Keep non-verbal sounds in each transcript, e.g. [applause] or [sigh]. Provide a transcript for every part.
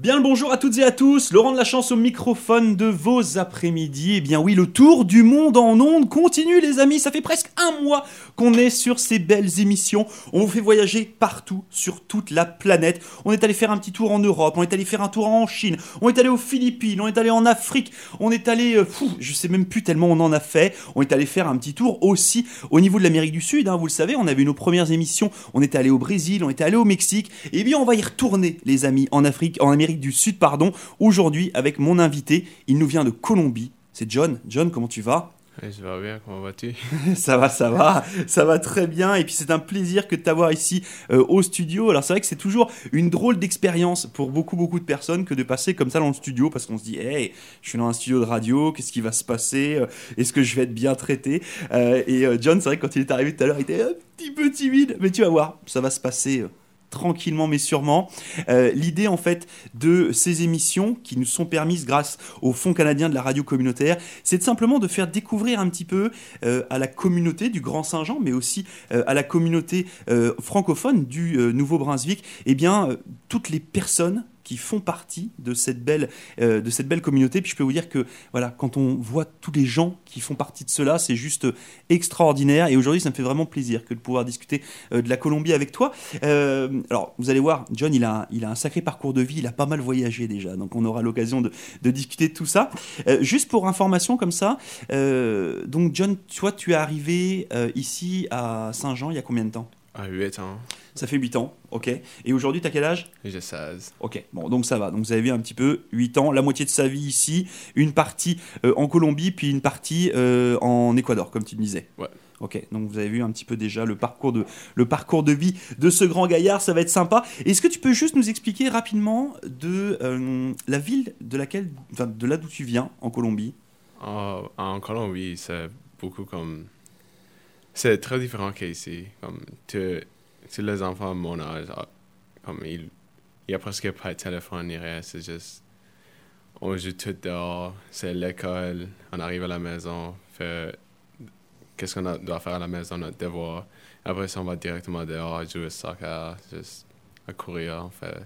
Bien le bonjour à toutes et à tous, Laurent de la chance au microphone de vos après-midi. Eh bien oui, le tour du monde en ondes continue les amis, ça fait presque un mois qu'on est sur ces belles émissions. On vous fait voyager partout sur toute la planète. On est allé faire un petit tour en Europe, on est allé faire un tour en Chine, on est allé aux Philippines, on est allé en Afrique, on est allé, euh, fou, je sais même plus tellement on en a fait. On est allé faire un petit tour aussi au niveau de l'Amérique du Sud, hein, vous le savez, on avait nos premières émissions, on est allé au Brésil, on est allé au Mexique. Et bien on va y retourner les amis en Afrique, en Amérique du Sud, pardon, aujourd'hui avec mon invité. Il nous vient de Colombie. C'est John. John, comment tu vas? Ouais, je vais bien, comment vas-tu? [laughs] Ça va, ça va, ça va très bien. Et puis c'est un plaisir que de t'avoir ici euh, au studio. Alors c'est vrai que c'est toujours une drôle d'expérience pour beaucoup, beaucoup de personnes que de passer comme ça dans le studio parce qu'on se dit, hey, je suis dans un studio de radio, qu'est-ce qui va se passer? Euh, Est-ce que je vais être bien traité? Euh, Et John, c'est vrai que quand il est arrivé tout à l'heure, il était un petit peu timide. Mais tu vas voir, ça va se passer. euh, tranquillement mais sûrement. Euh, L'idée en fait de ces émissions qui nous sont permises grâce au Fonds canadien de la radio communautaire, c'est simplement de faire découvrir un petit peu euh, à la communauté du Grand Saint-Jean, mais aussi euh, à la communauté francophone du Nouveau-Brunswick, eh bien toutes les personnes font partie de cette belle euh, de cette belle communauté. Puis je peux vous dire que voilà, quand on voit tous les gens qui font partie de cela, c'est juste euh, extraordinaire. Et aujourd'hui, ça me fait vraiment plaisir que de pouvoir discuter euh, de la Colombie avec toi. Alors, vous allez voir, John, il a, il a un sacré parcours de vie. Il a pas mal voyagé déjà, donc on aura l'occasion de, de discuter de tout ça. Juste pour information comme ça, donc John, toi, tu es arrivé ici à Saint-Jean il y a combien de temps? À 8 ans, Ça fait 8 ans, ok. Et aujourd'hui, tu as quel âge? J'ai 16. Ok, bon, donc ça va. Donc vous avez vu un petit peu, 8 ans, la moitié de sa vie ici, une partie euh, en Colombie, puis une partie euh, en Équateur, comme tu me disais. Ouais. Ok, donc vous avez vu un petit peu déjà le parcours de, le parcours de vie de ce grand gaillard, ça va être sympa. Est-ce que tu peux juste nous expliquer rapidement de euh, la ville de laquelle, enfin, de là d'où tu viens, en Colombie? Ah, en Colombie, c'est beaucoup comme. C'est très différent qu'ici. Comme, tu, tu les enfants de mon âge, ah, comme, il n'y a presque pas de téléphone ni rien. C'est juste. On joue tout dehors, c'est l'école, on arrive à la maison, fait. Qu'est-ce qu'on doit faire à la maison, notre devoir. Après ça, on va directement dehors, jouer au soccer, juste à courir, on fait.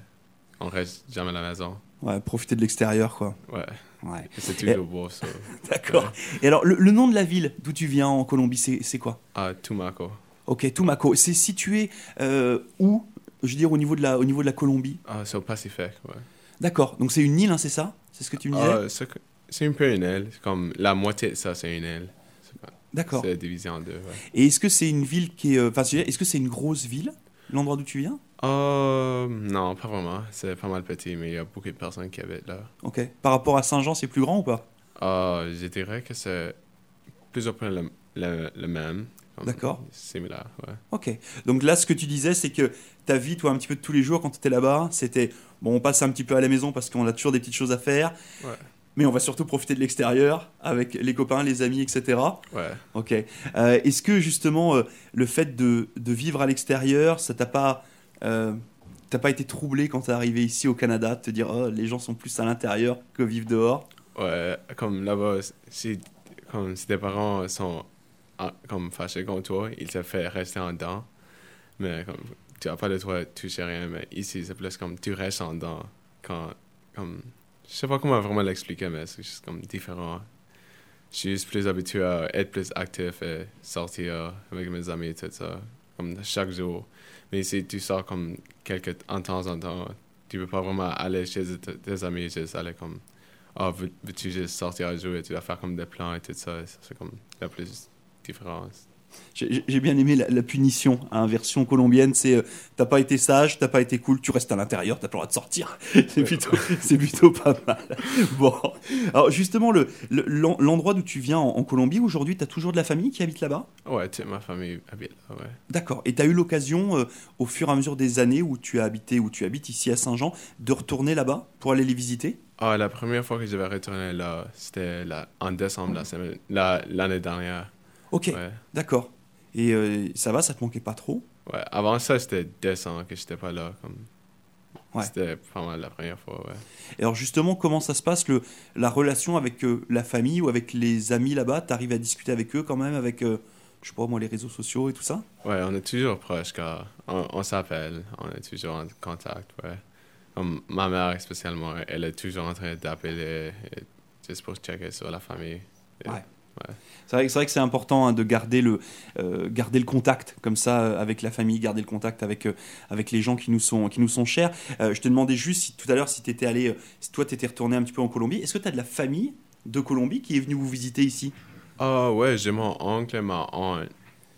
On reste jamais à la maison. Ouais, profiter de l'extérieur, quoi. Ouais, Ouais, Et c'est toujours beau, ça. [laughs] d'accord. Et alors, le, le nom de la ville d'où tu viens en Colombie, c'est c'est quoi? À Tumaco. Ok, Tumaco. C'est situé euh, où Je veux dire, au niveau de la, au niveau de la Colombie? Ah, c'est au Pacifique, ouais. D'accord, donc c'est une île, hein, c'est ça? C'est ce que tu me disais? Ah, c'est un peu une île. Comme la moitié de ça, c'est une île. D'accord. C'est divisé en deux, ouais. Et est-ce que c'est une ville qui est. euh, Enfin, est-ce que c'est une grosse ville, l'endroit d'où tu viens? Euh, non, pas vraiment. C'est pas mal petit, mais il y a beaucoup de personnes qui habitent là. Ok. Par rapport à Saint-Jean, c'est plus grand ou pas? Ah, je dirais que c'est plus ou moins le, le, le même. D'accord. Similaire, ouais. Ok. Donc là, ce que tu disais, c'est que ta vie, toi, un petit peu de tous les jours, quand tu étais là-bas, c'était. Bon, on passe un petit peu à la maison parce qu'on a toujours des petites choses à faire. Ouais. Mais on va surtout profiter de l'extérieur avec les copains, les amis, etc. Ouais. Ok. Euh, Est-ce que justement euh, le fait de, de vivre à l'extérieur, ça t'a pas, euh, t'as pas été troublé quand t'es arrivé ici au Canada, de te dire oh, les gens sont plus à l'intérieur que vivent dehors? Ouais, comme là-bas, si, comme si tes parents sont en- comme fâchés contre toi, ils te font rester en dedans. Mais comme tu n'as pas le droit de toucher rien, mais ici, c'est plus comme tu restes en dedans. Quand, comme, je sais pas comment vraiment l'expliquer, mais c'est juste comme différent. Je suis juste plus habitué à être plus actif et sortir avec mes amis et tout ça, comme chaque jour. Mais ici, tu sors comme quelques, en temps en temps. Tu peux pas vraiment aller chez tes, amis, juste aller comme ah, veux- veux-tu juste sortir à jouer, tu dois faire comme des plans et tout ça, C'est comme la plus différence. J'ai bien aimé la, la punition, hein, version colombienne, c'est euh, t'as pas été sage, t'as pas été cool, tu restes à l'intérieur, t'as pas le droit de sortir. [laughs] c'est plutôt, plutôt pas mal. [laughs] Bon, alors justement, le- le- l'endroit d'où tu viens en, en Colombie, aujourd'hui, t'as toujours de la famille qui habite là-bas? Ouais, ma famille habite là, ouais. D'accord. Et tu as eu l'occasion, euh, au fur et à mesure des années où tu as habité, où tu habites ici à Saint-Jean, de retourner là-bas pour aller les visiter? Ah, la première fois que je vais retourner là, c'était en décembre la- l'année dernière. Ok, Ouais. d'accord. Et euh, ça va, ça te manquait pas trop? Ouais. Avant ça, c'était décembre que j'étais pas là. Comme... Ouais. C'était pas mal la première fois, ouais. Et alors justement, comment ça se passe, le, la relation avec euh, la famille ou avec les amis là-bas? Tu arrives à discuter avec eux quand même, avec, euh, je sais pas moi, les réseaux sociaux et tout ça? Ouais, on est toujours proches car on, on s'appelle, on est toujours en contact, ouais. Comme ma mère, spécialement, elle est toujours en train d'appeler juste pour checker sur la famille. Ouais. C'est vrai, vrai que c'est important hein, de garder le, euh, garder le contact comme ça euh, avec la famille, garder le contact avec, euh, avec les gens qui nous sont, qui nous sont chers. Je te demandais juste tout à l'heure si étais allé, si toi tu étais retourné un petit peu en Colombie. Est-ce que tu as de la famille de Colombie qui est venue vous visiter ici? Ah ouais, j'ai mon oncle et ma aunt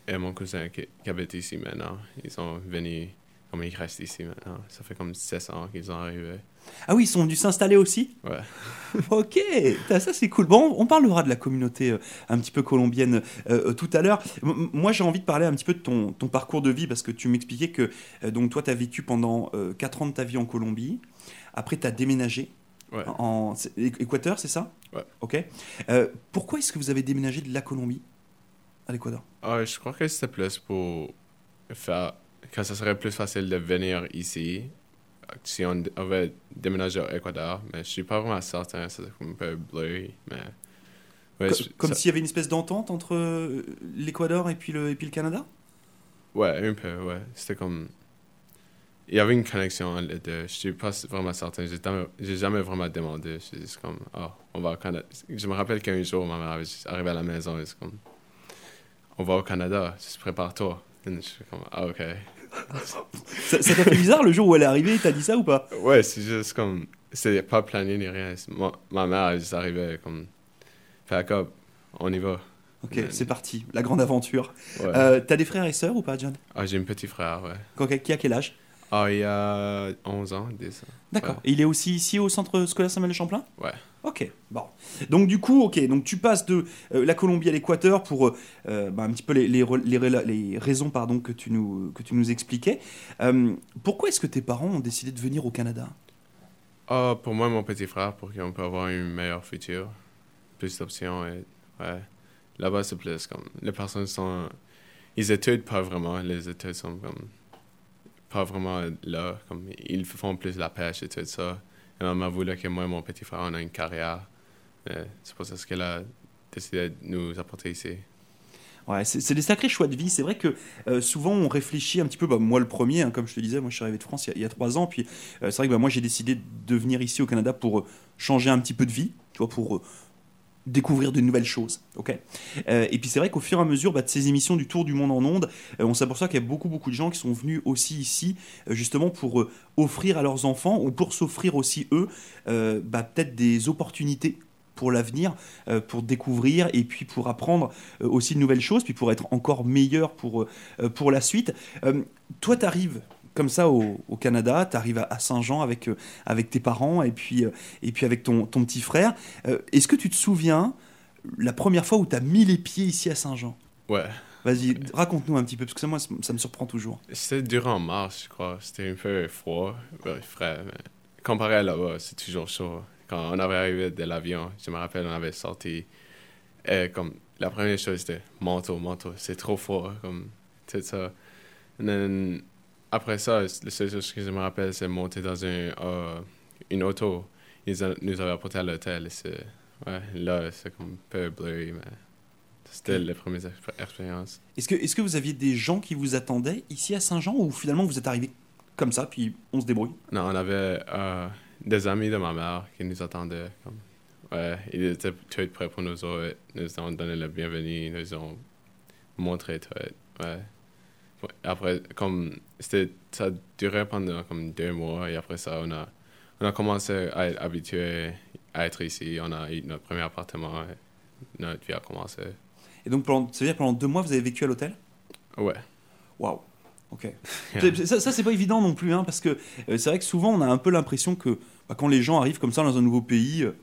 et mon cousin qui, qui habitent ici maintenant. Ils sont venus, comme ils restent ici maintenant. Ça fait comme 16 ans qu'ils sont arrivés. Ah oui, ils sont venus s'installer aussi? Ouais. [laughs] Ok, ça c'est cool. Bon, on parlera de la communauté euh, un petit peu colombienne euh, euh, tout à l'heure. Moi j'ai envie de parler un petit peu de ton, ton parcours de vie parce que tu m'expliquais que euh, donc toi tu as vécu pendant 4 ans de ta vie en Colombie. Après tu as déménagé Ouais. en Équateur, c'est ça? Ouais. Ok. Pourquoi est-ce que vous avez déménagé de la Colombie? À l'Équateur Ah, je crois que c'était plus pour faire que ça serait plus facile de venir ici si on avait déménagé au Équateur. Mais je suis pas vraiment certain, c'est un peu bleu. Mais ouais, je- Comme ça- s'il y avait une espèce d'entente entre euh, l'Équateur et, puis le- et puis le Canada? Ouais, un peu, ouais. C'était comme. Il y avait une connexion entre les deux. Je suis pas vraiment certain. J'ai jamais, jamais vraiment demandé. Juste comme, ah, on va au Canada. Je me rappelle qu'un jour, ma mère avait juste arrivé à la maison et c'est comme, on va au Canada, juste prépare-toi. Et je suis comme, ah, ok. Ça t'a fait bizarre le jour où elle est arrivée T'as dit ça ou pas? Ouais, c'est juste comme. C'est pas plané ni rien. Ma, ma mère, elle est arrivée comme. Fait que, on y va. Ok, c'est parti, la grande aventure. Ouais. Euh, T'as des frères et sœurs ou pas, John? Ah, j'ai un petit frère, ouais. Qui a quel âge? Ah, il a 11 ans, 10 ans. D'accord. Ouais. Et il est aussi ici au centre scolaire Samuel Champlain? Ouais. Ok, bon. Donc du coup, ok, donc tu passes de euh, la Colombie à l'Équateur pour euh, bah, un petit peu les, les, re- les, rela- les raisons pardon, que, tu nous, que tu nous expliquais. Euh, pourquoi est-ce que tes parents ont décidé de venir au Canada? Ah, pour moi, mon petit frère, pour qu'on puisse avoir un meilleur futur, plus d'options. Et, ouais. Là-bas, c'est plus comme. Les personnes sont. Ils étudient pas vraiment. Les études sont comme. Pas vraiment là. Comme, ils font plus la pêche et tout ça. Et maman voulait que moi et mon petit frère, on ait une carrière. C'est pour ça qu'elle a décidé de nous apporter ici. Ouais, c'est des sacrés choix de vie. C'est vrai que euh, souvent on réfléchit un petit peu, bah, moi le premier, hein, comme je te disais, moi je suis arrivé de France il y a, a trois ans, puis euh, c'est vrai que bah, moi j'ai décidé de venir ici au Canada pour euh, changer un petit peu de vie, tu vois, pour découvrir de nouvelles choses. ok? Euh, et puis c'est vrai qu'au fur et à mesure bah, de ces émissions du Tour du Monde en Ondes, euh, on s'aperçoit qu'il y a beaucoup beaucoup de gens qui sont venus aussi ici, euh, justement pour offrir à leurs enfants ou pour s'offrir aussi eux bah, peut-être des opportunités pour l'avenir, pour découvrir et puis pour apprendre aussi de nouvelles choses, puis pour être encore meilleur pour, pour la suite. Toi, tu arrives comme ça au, au Canada, tu arrives à, Saint-Jean avec, euh, avec tes parents et puis, euh, et puis avec ton, ton petit frère. Euh, Est-ce que tu te souviens la première fois où tu as mis les pieds ici à Saint-Jean? Ouais. Vas-y, raconte-nous un petit peu, parce que ça, moi, ça me surprend toujours. C'était durant mars, je crois. C'était un peu froid, ouais, frais. Mais comparé à là-bas, c'est toujours chaud. Quand on avait arrivé de l'avion, je me rappelle, on avait sorti. Et comme la première chose, c'était manteau, manteau. C'est trop froid, comme tout ça. Then, après ça, la seule chose que je me rappelle, c'est monter dans un, euh, une auto. Ils a- nous avaient apporté à l'hôtel. Ouais, là, c'est comme un peu bleu, mais c'était les premières expé- expériences. Est-ce que, est que vous aviez des gens qui vous attendaient ici à Saint-Jean ou finalement vous êtes arrivé comme ça, puis on se débrouille? Non, on avait euh, des amis de ma mère qui nous attendaient. Comme, ouais, ils étaient tous prêts pour nous autres. Nous ont donné le bienvenu, nous ont montré tout. Ouais. Ouais, Après, comme ça durait pendant comme deux mois et après ça, on a, on a commencé à être habitué à être ici. On a eu notre premier appartement et notre vie a commencé. Et donc, pendant, ça veut dire pendant deux mois, vous avez vécu à l'hôtel? Ouais. Waouh. Ok. [laughs] ça, ça, c'est pas évident non plus, hein, parce que euh, c'est vrai que souvent, on a un peu l'impression que bah, quand les gens arrivent comme ça dans un nouveau pays, euh,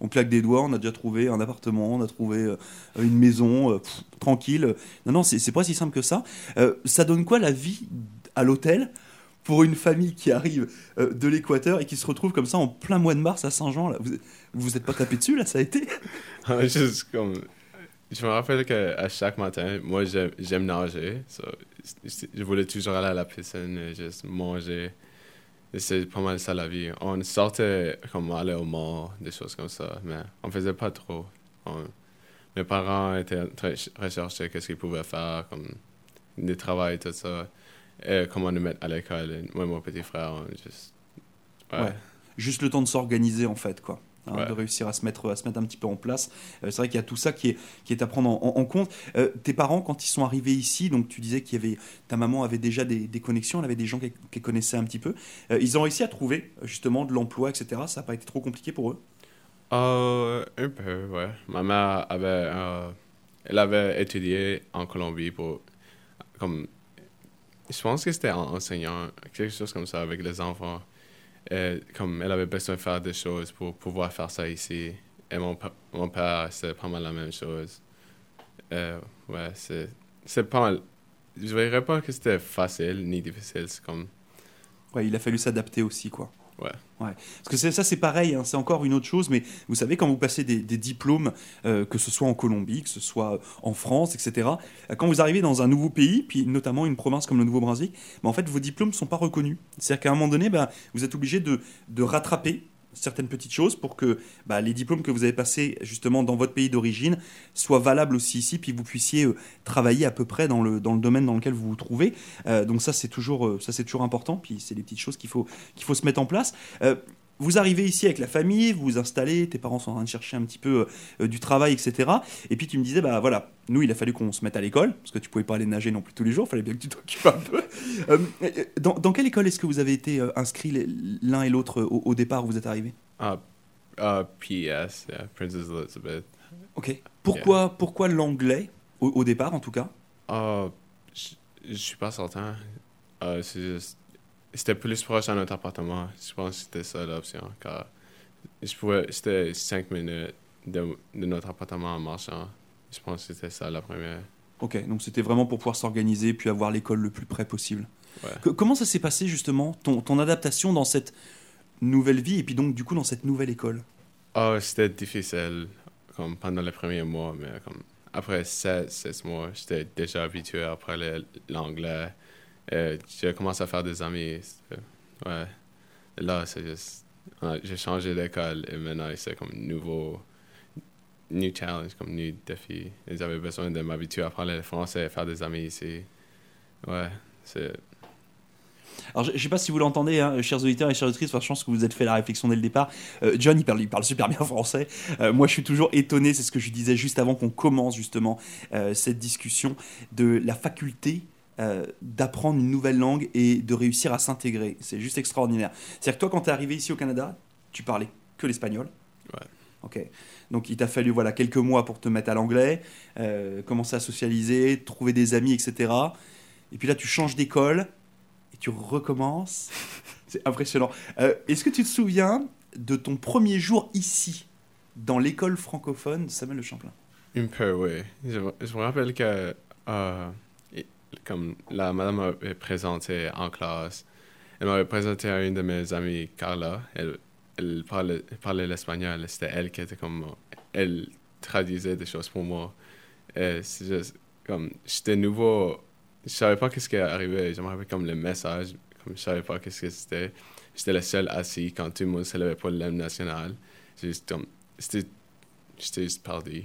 on claque des doigts, on a déjà trouvé un appartement, on a trouvé euh, une maison, euh, tranquille. Non, non, c'est pas si simple que ça. Euh, ça donne quoi la vie à l'hôtel pour une famille qui arrive de l'Équateur et qui se retrouve comme ça en plein mois de mars à Saint-Jean Vous vous êtes pas tapé dessus là, ça a été? [laughs] Juste comme. Je me rappelle qu'à chaque matin, moi, j'aime nager. je voulais toujours aller à la piscine et juste manger. C'est pas mal ça la vie. On sortait comme aller au mall, des choses comme ça, mais on faisait pas trop. Mes parents étaient très recherchés qu'est-ce qu'ils pouvaient faire, comme du travail, tout ça. Et comment nous mettre à l'école. Moi et mon petit frère, on juste. Ouais. Juste le temps de s'organiser, en fait, quoi. Hein, Ouais. De réussir à se, mettre, à se mettre un petit peu en place. Euh, c'est vrai qu'il y a tout ça qui est, qui est à prendre en, en- en compte. Euh, tes parents, quand ils sont arrivés ici, donc tu disais qu'il y avait. Ta maman avait déjà des, des connexions, elle avait des gens qu'elle connaissait un petit peu. Euh, ils ont réussi à trouver, justement, de l'emploi, etc. Ça n'a pas été trop compliqué pour eux? Euh, un peu, ouais. Ma mère avait, euh, elle avait étudié en Colombie pour, comme, je pense que c'était en enseignant, quelque chose comme ça avec les enfants. Et, comme elle avait besoin de faire des choses pour pouvoir faire ça ici. Et mon, mon père, c'est pas mal la même chose. Euh, ouais, c'est, pas mal. Je dirais pas que c'était facile ni difficile, comme, Ouais, il a fallu s'adapter aussi, quoi. Ouais. Parce que ça, c'est pareil, hein, c'est encore une autre chose, mais vous savez, quand vous passez des, diplômes, euh, que ce soit en Colombie, que ce soit en France, etc., euh, quand vous arrivez dans un nouveau pays, puis notamment une province comme le Nouveau-Brunswick, bah, en fait, vos diplômes ne sont pas reconnus. C'est-à-dire qu'à un moment donné, bah, vous êtes obligé de rattraper certaines petites choses pour que bah, les diplômes que vous avez passés justement dans votre pays d'origine soient valables aussi ici, puis vous puissiez euh, travailler à peu près dans le, dans le domaine dans lequel vous vous trouvez. Euh, donc ça c'est toujours, euh, toujours important, puis c'est des petites choses qu'il faut, qu'il faut se mettre en place. Vous arrivez ici avec la famille, vous vous installez, tes parents sont en train de chercher un petit peu euh, du travail, etc. Et puis tu me disais, bah voilà, nous il a fallu qu'on se mette à l'école, parce que tu pouvais pas aller nager non plus tous les jours, il fallait bien que tu [laughs] t'occupes un peu. Euh, dans, dans quelle école est-ce que vous avez été euh, inscrits les- l'un et l'autre au, au départ où vous êtes arrivés? Ah, ah, PS, yeah, Princess Elizabeth. Ok. Pourquoi, pourquoi l'anglais, au, au départ en tout cas? Ah, je, suis pas certain. C'est juste- C'était plus proche à notre appartement. Je pense que c'était ça l'option. Car je pouvais, c'était 5 minutes de, de notre appartement en marchant. Je pense que c'était ça la première. Ok, donc c'était vraiment pour pouvoir s'organiser puis avoir l'école le plus près possible. Ouais. Que- comment ça s'est passé justement, ton, ton adaptation dans cette nouvelle vie et puis donc du coup dans cette nouvelle école? Ah, c'était difficile comme pendant les premiers mois, mais comme après 16, 16 mois, j'étais déjà habitué à parler l'anglais. Et J'ai commencé à faire des amis. Ouais. Là, c'est juste. J'ai changé d'école et maintenant c'est comme nouveau. New challenge, comme new défi. Et J'avais besoin de m'habituer à parler le français et faire des amis ici. Ouais, c'est. Alors je, je sais pas si vous l'entendez, hein, chers auditeurs et chères auditrices, enfin, je pense que vous êtes fait la réflexion dès le départ. Euh, John, il parle, il parle super bien français. Euh, moi, je suis toujours étonné, c'est ce que je disais juste avant qu'on commence justement euh, cette discussion, de la faculté euh, d'apprendre une nouvelle langue et de réussir à s'intégrer. C'est juste extraordinaire. C'est-à-dire que toi, quand tu es arrivé ici au Canada, tu parlais que l'espagnol. Ouais. Ok. Donc il t'a fallu voilà quelques mois pour te mettre à l'anglais, euh, commencer à socialiser, trouver des amis, etc. Et puis là, tu changes d'école et tu recommences. [laughs] C'est impressionnant. Euh, Est-ce que tu te souviens de ton premier jour ici, dans l'école francophone de Samuel Le Champlain? Un peu, oui. Je, me- je me rappelle que, euh, comme la madame m'avait présenté en classe, elle m'avait présenté à une de mes amies, Carla. Elle, elle parlait, parlait l'espagnol. C'était elle qui était comme. Elle traduisait des choses pour moi. C'est juste comme. J'étais nouveau. Je savais pas qu'est-ce qui arrivait. Je me rappelle comme le message. Comme je savais pas qu'est-ce que c'était. J'étais le seul assis quand tout le monde se levait pour l'hymne national. Juste comme. C'était. J'étais juste perdu.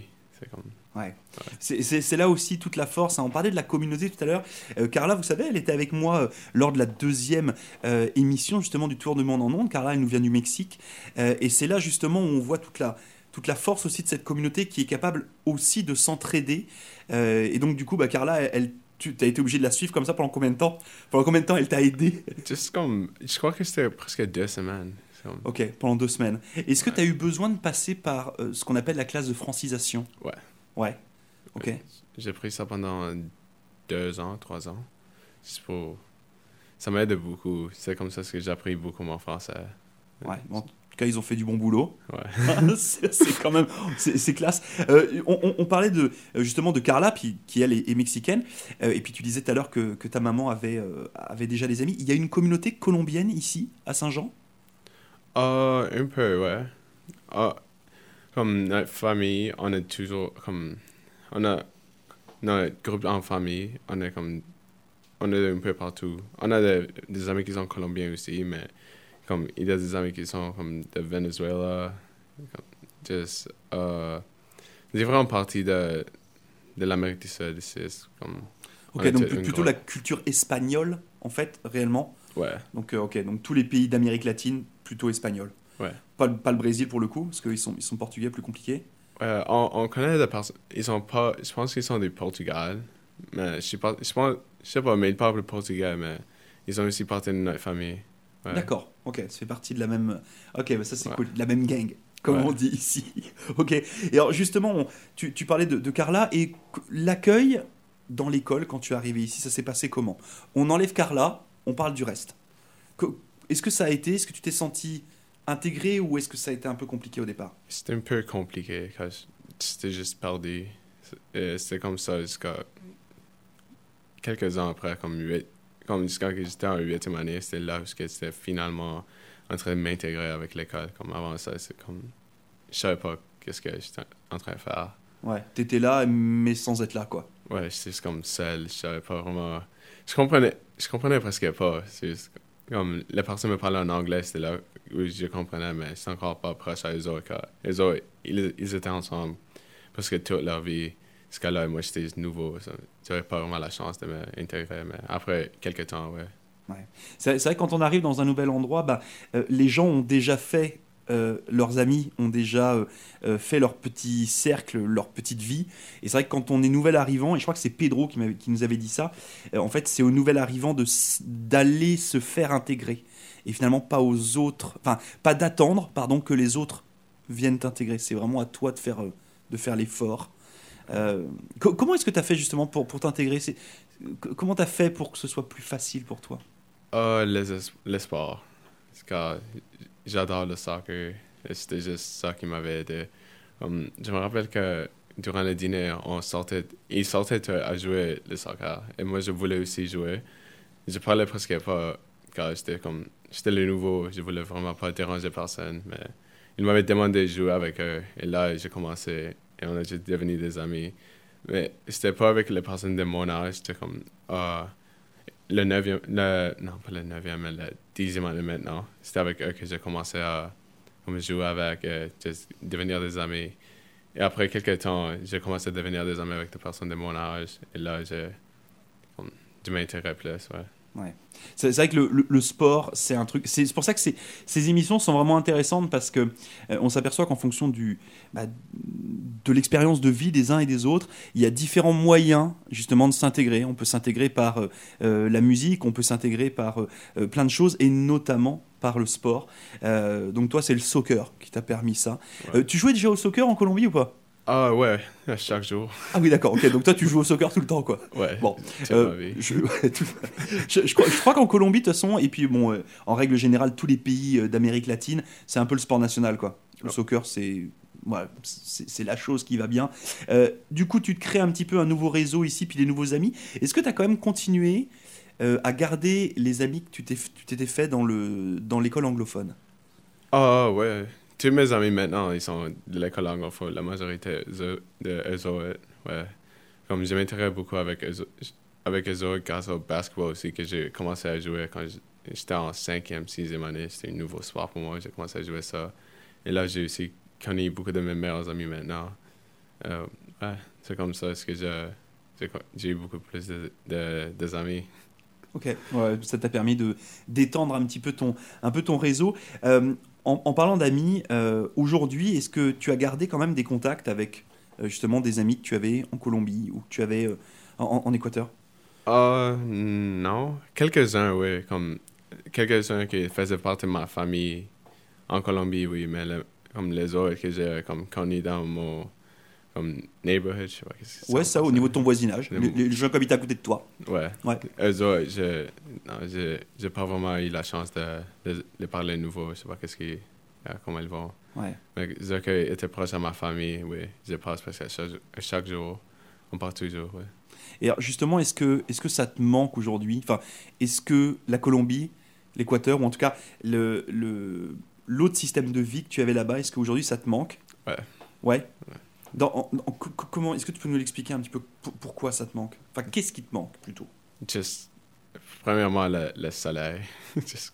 Ouais. C'est- là aussi toute la force. hein. On parlait de la communauté tout à l'heure. Euh, Carla, vous savez, elle était avec moi euh, lors de la deuxième euh, émission justement du Tour du Monde en Ondes. Carla, elle nous vient du Mexique. Et c'est là justement où on voit toute la, toute la force aussi de cette communauté qui est capable aussi de s'entraider. Et donc du coup, bah, Carla, elle, elle- tu as été obligé de la suivre comme ça pendant combien de temps? Pendant combien de temps elle t'a aidé Juste comme. Je crois que c'était presque deux semaines. Ok, pendant deux semaines. Est-ce que tu as eu besoin de passer par euh, ce qu'on appelle la classe de francisation? Ouais. Ouais. Ok. J'ai pris ça pendant deux ans, trois ans. Pour. Ça m'aide beaucoup. C'est comme ça que j'ai appris beaucoup mon français. Ouais. Bon, en tout cas, ils ont fait du bon boulot. Ouais. [laughs] c'est quand même c'est classe. Euh, on, on- on parlait de euh, justement de Carla, puis, qui elle est, est mexicaine, Euh, et puis tu disais tout à l'heure que, que ta maman avait euh, avait déjà des amis. Il y a une communauté colombienne ici à Saint-Jean? Un peu, ouais. Ah, comme notre famille, on est toujours comme. On a. Notre groupe en famille, on est comme. On est un peu partout. On a des, des amis qui sont colombiens aussi, mais comme il y a des amis qui sont comme de Venezuela, comme, juste. Euh, différentes parties de, de l'Amérique du Sud Comme, Ok, donc plutôt grande- la culture espagnole en fait réellement. Ouais, Donc euh, ok, donc tous les pays d'Amérique latine, plutôt espagnol. Ouais. Pas, le- pas le Brésil pour le coup, parce qu'ils sont, ils sont portugais plus compliqués. Euh, on, on connaît des personnes. Ils sont pas. Je pense qu'ils sont des Portugal. Mais je sais pas. Je pense. Je sais pas, mais ils parlent le portugais, mais ils ont aussi partie de notre famille. Ouais. D'accord, ok, ça fait partie de la même. Ok, bah ça c'est Ouais. cool, de la même gang, comme on dit ici. [laughs] ok, et alors justement, on- tu, tu parlais de, de Carla et l'accueil dans l'école quand tu es arrivé ici, ça s'est passé comment? On enlève Carla, on parle du reste. Est-ce que ça a été Est-ce que tu t'es senti intégré ou est-ce que ça a été un peu compliqué au départ? C'était un peu compliqué quand j'étais juste perdu. Euh, C'était comme ça jusqu'à quelques ans après, comme huit, comme jusqu'à que j'étais en huitième année, c'était là où j'étais finalement en train de m'intégrer avec l'école. Comme avant ça, c'est comme je savais pas qu'est-ce que j'étais en train de faire. Ouais, t'étais là mais sans être là quoi. Ouais, juste comme seul, je savais pas vraiment. Je comprenais, je comprenais presque pas. C'est juste comme la personne me parlait en anglais, c'était là où je comprenais, mais c'est encore pas proche à eux autres. car Les autres, ils, ils étaient ensemble parce que toute leur vie, ce cas-là, moi j'étais nouveau. J'avais pas vraiment la chance de m'intégrer, mais après quelques temps, ouais. C'est c'est vrai que quand on arrive dans un nouvel endroit, bah, euh, les gens ont déjà fait, euh, leurs amis ont déjà euh, euh, fait leur petit cercle, leur petite vie. Et c'est vrai que quand on est nouvel arrivant, et je crois que c'est Pedro qui, nous avait dit ça, en fait c'est au nouvel arrivant d'aller se faire intégrer. Et finalement pas aux autres, enfin pas d'attendre, pardon, que les autres viennent t'intégrer. C'est vraiment à toi de faire, de faire l'effort. Co- comment est-ce que tu as fait justement pour, pour t'intégrer? Comment tu as fait pour que ce soit plus facile pour toi? Ah, les j'adore le soccer. C'était juste ça qui m'avait aidé. Je me rappelle que durant le dîner, on sortait, ils sortaient à jouer le soccer. Et moi, je voulais aussi jouer. Je parlais presque pas, car j'étais comme, j'étais le nouveau. Je voulais vraiment pas déranger personne. Mais ils m'avaient demandé de jouer avec eux. Et là, j'ai commencé. Et on a juste devenu des amis. Mais c'était pas avec les personnes de mon âge. C'était comme, ah, le neuvième, le, non pas le neuvième, mais le dixième année maintenant. C'était avec eux que j'ai commencé à comme, jouer avec, euh, juste devenir des amis. Et après quelques temps, j'ai commencé à devenir des amis avec des personnes de mon âge. Et là, comme, je m'intéresse plus, ouais. C'est c'est vrai que le, le- le sport, c'est un truc. C'est pour ça que ces, émissions sont vraiment intéressantes parce que euh, on s'aperçoit qu'en fonction du, bah, de l'expérience de vie des uns et des autres, il y a différents moyens justement de s'intégrer. On peut s'intégrer par euh, euh, la musique, on peut s'intégrer par euh, plein de choses et notamment par le sport. Donc toi, c'est le soccer qui t'a permis ça. Ouais. Tu jouais déjà au soccer en Colombie ou pas? Ah ouais, à chaque jour. Ah oui, d'accord. Ok, donc toi, tu joues au soccer tout le temps, quoi. Ouais, Bon, Euh, je, ouais, tout- je- je crois, qu'en Colombie, de toute façon, et puis bon, euh, en règle générale, tous les pays euh, d'Amérique latine, c'est un peu le sport national, quoi. Le Ouais. soccer, c'est voilà, c'est c'est la chose qui va bien. Du coup, tu te crées un petit peu un nouveau réseau ici, puis des nouveaux amis. Est-ce que tu as quand même continué à garder les amis que tu t'étais fait dans le dans l'école anglophone? Ah ouais, tous mes amis maintenant, ils sont de l'école anglophone, la majorité de eux ouais. Comme je m'intéresse beaucoup avec eux, avec grâce au basketball aussi, que j'ai commencé à jouer quand j'étais en cinquième, sixième année. C'était un nouveau sport pour moi, j'ai commencé à jouer ça. Et là, j'ai aussi connu beaucoup de mes meilleurs amis maintenant. Euh, ouais, c'est comme ça, que j'ai eu beaucoup plus de, des amis. Ok, ouais, ça t'a permis de d'étendre un petit peu ton, un peu ton réseau. Euh, en, parlant d'amis, euh, aujourd'hui, est-ce que tu as gardé quand même des contacts avec euh, justement des amis que tu avais en Colombie ou que tu avais euh, en, en Équateur? Non. Quelques-uns, oui. Comme quelques-uns qui faisaient partie de ma famille en Colombie, oui. Mais comme les autres que j'ai comme connus dans mon comme neighborhood, je sais pas que c'est Ouais, ça, au niveau de ton voisinage, Le- les, les gens qui habitent à côté de toi. Ouais. Ouais. Eux autres, je, j'ai pas vraiment eu la chance de, de, de parler nouveau. Je sais pas qu'est-ce qui, euh, comment ils vont. Ouais. Mais ceux qui étaient proches à ma famille, oui. Je passe presque à chaque, jour. On part toujours, oui. Et alors, justement, est-ce que, est que ça te manque aujourd'hui? Enfin, est-ce que la Colombie, l'Équateur, ou en tout cas le, le, l'autre système de vie que tu avais là-bas, est-ce qu'aujourd'hui ça te manque? Ouais. Ouais. Dans, en- en- co- co- comment, est-ce que tu peux nous l'expliquer un petit peu pour- pourquoi ça te manque? Enfin, qu'est-ce qui te manque plutôt? Just, premièrement, le, le soleil. [laughs] Just-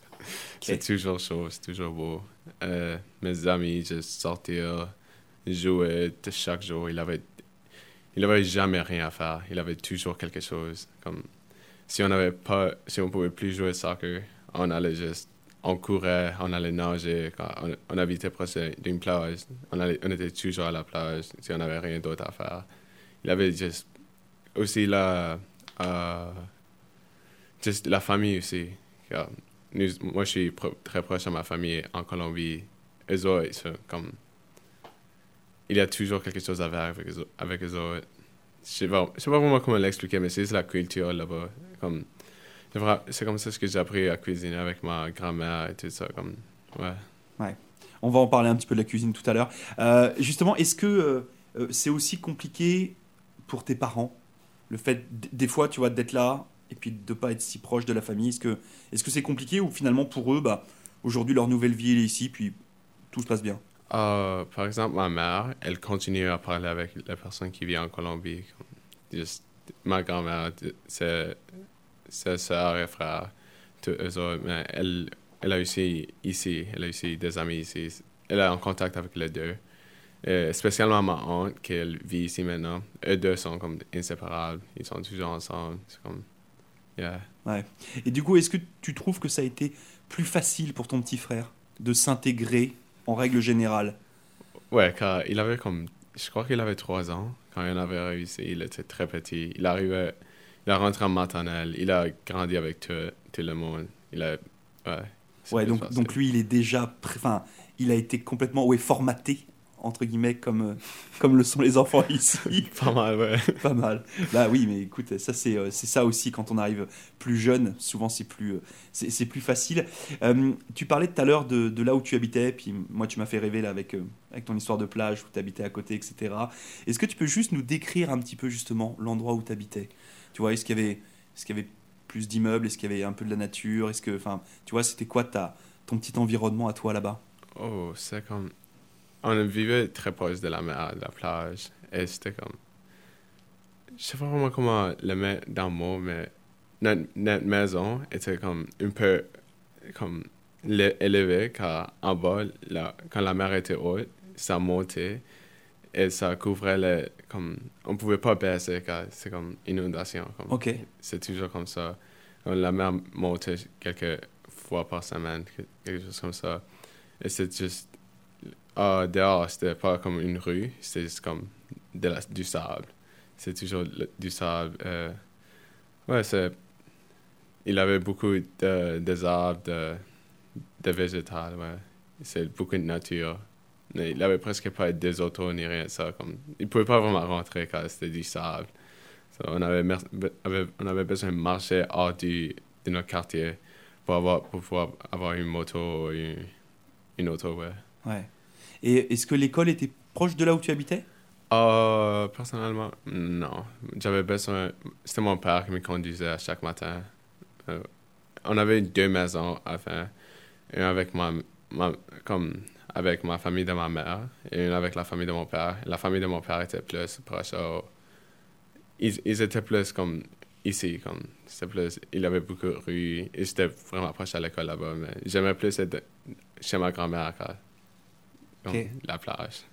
C'est toujours chaud, c'est toujours beau. Euh, mes amis, juste sortir, jouer de chaque jour. Il avait, il avait jamais rien à faire. Il avait toujours quelque chose. Comme, si on n'avait pas, si on pouvait plus jouer au soccer, on allait juste on courait, on allait nager, on, on habitait proche d'une plage, on, allait, on était toujours à la plage si on n'avait rien d'autre à faire. Il avait juste aussi la, euh, la famille aussi. Car nous, moi, je suis très proche de ma famille en Colombie. Eux comme... Il y a toujours quelque chose à faire avec avec eux autres. Je sais pas, je sais pas vraiment comment l'expliquer, mais c'est la culture là-bas. Comme, c'est vrai- c'est comme ça ce que j'ai appris à cuisiner avec ma grand-mère et tout ça. Comme, ouais. On va en parler un petit peu de la cuisine tout à l'heure. Euh, justement, est-ce que euh, euh, c'est aussi compliqué pour tes parents Le fait, des fois, tu vois, d'être là et puis de pas être si proche de la famille? Est-ce que est-ce que c'est compliqué ou finalement pour eux, bah, aujourd'hui, leur nouvelle vie, elle est ici, puis tout se passe bien? Euh, par exemple, ma mère, elle continue à parler avec la personne qui vit en Colombie. Juste, ma grand-mère, c'est ses soeurs et frères, tous eux autres. Mais elle, elle a aussi ici, elle a aussi des amis ici. Elle est en contact avec les deux. Et spécialement ma honte, qui vit ici maintenant. Eux deux sont comme inséparables. Ils sont toujours ensemble. C'est comme... Yeah. Et du coup, est-ce que tu trouves que ça a été plus facile pour ton petit frère de s'intégrer en règle générale? Ouais, car il avait comme. Je crois qu'il avait trois ans quand il en avait réussi. Il était très petit. Il arrivait. Il a rentré en maternelle. Il a grandi avec tout, tout le monde. Il a. Ouais. Ouais, donc, facile. donc lui, il est déjà, enfin, il a été complètement ouais, formaté entre guillemets comme euh, comme le sont les enfants ici. [laughs] Pas mal, ouais. [laughs] Pas mal. Bah oui, mais écoute, ça c'est euh, c'est ça aussi quand on arrive plus jeune. Souvent c'est plus euh, c'est plus facile. Euh, tu parlais tout à l'heure de, de là où tu habitais, puis moi tu m'as fait rêver là avec avec ton histoire de plage où tu habitais à côté, etc. Est-ce que tu peux juste nous décrire un petit peu justement l'endroit où tu habitais? Tu vois, est-ce qu'il y avait est-ce qu'il y avait plus d'immeubles, est-ce qu'il y avait un peu de la nature, est-ce que enfin tu vois c'était quoi ta ton petit environnement à toi là-bas? Oh, c'est comme. On vivait très proche de la mer, de la plage. Et c'était comme. Je sais pas vraiment comment le mettre dans le mot, mais notre, notre maison était comme un peu comme élevée, car en bas, la- quand la mer était haute, ça montait et ça couvrait les. Comme, on pouvait pas baisser, car c'est comme inondation. Comme, Ok. c'est toujours comme ça. La mer montait quelques fois par semaine, que- quelque chose comme ça. Et c'est juste. Ah, dehors, c'était pas comme une rue, c'était juste comme de la, du sable. C'est toujours du sable. euh, ouais, c'est. Il avait beaucoup de, des arbres, de, de végétal, ouais. C'est beaucoup de nature. Mais il avait presque pas des autos ni rien de ça. Comme, il pouvait pas vraiment rentrer car c'était du sable. So, on, avait- on avait besoin de marcher hors du, de notre quartier pour, avoir, pour pouvoir avoir une moto ou une, une auto, ouais. Ouais. Et est-ce que l'école était proche de là où tu habitais? Euh, personnellement, non. J'avais besoin. C'était mon père qui me conduisait à chaque matin. Euh, on avait deux maisons avant. Une avec ma, comme avec ma famille de ma mère et une avec la famille de mon père. La famille de mon père était plus proche. ils, étaient plus comme ici. Comme, c'était plus, il avait beaucoup de rues et j'étais vraiment proche à l'école là-bas. Mais j'aimais plus être chez ma grand-mère la plage.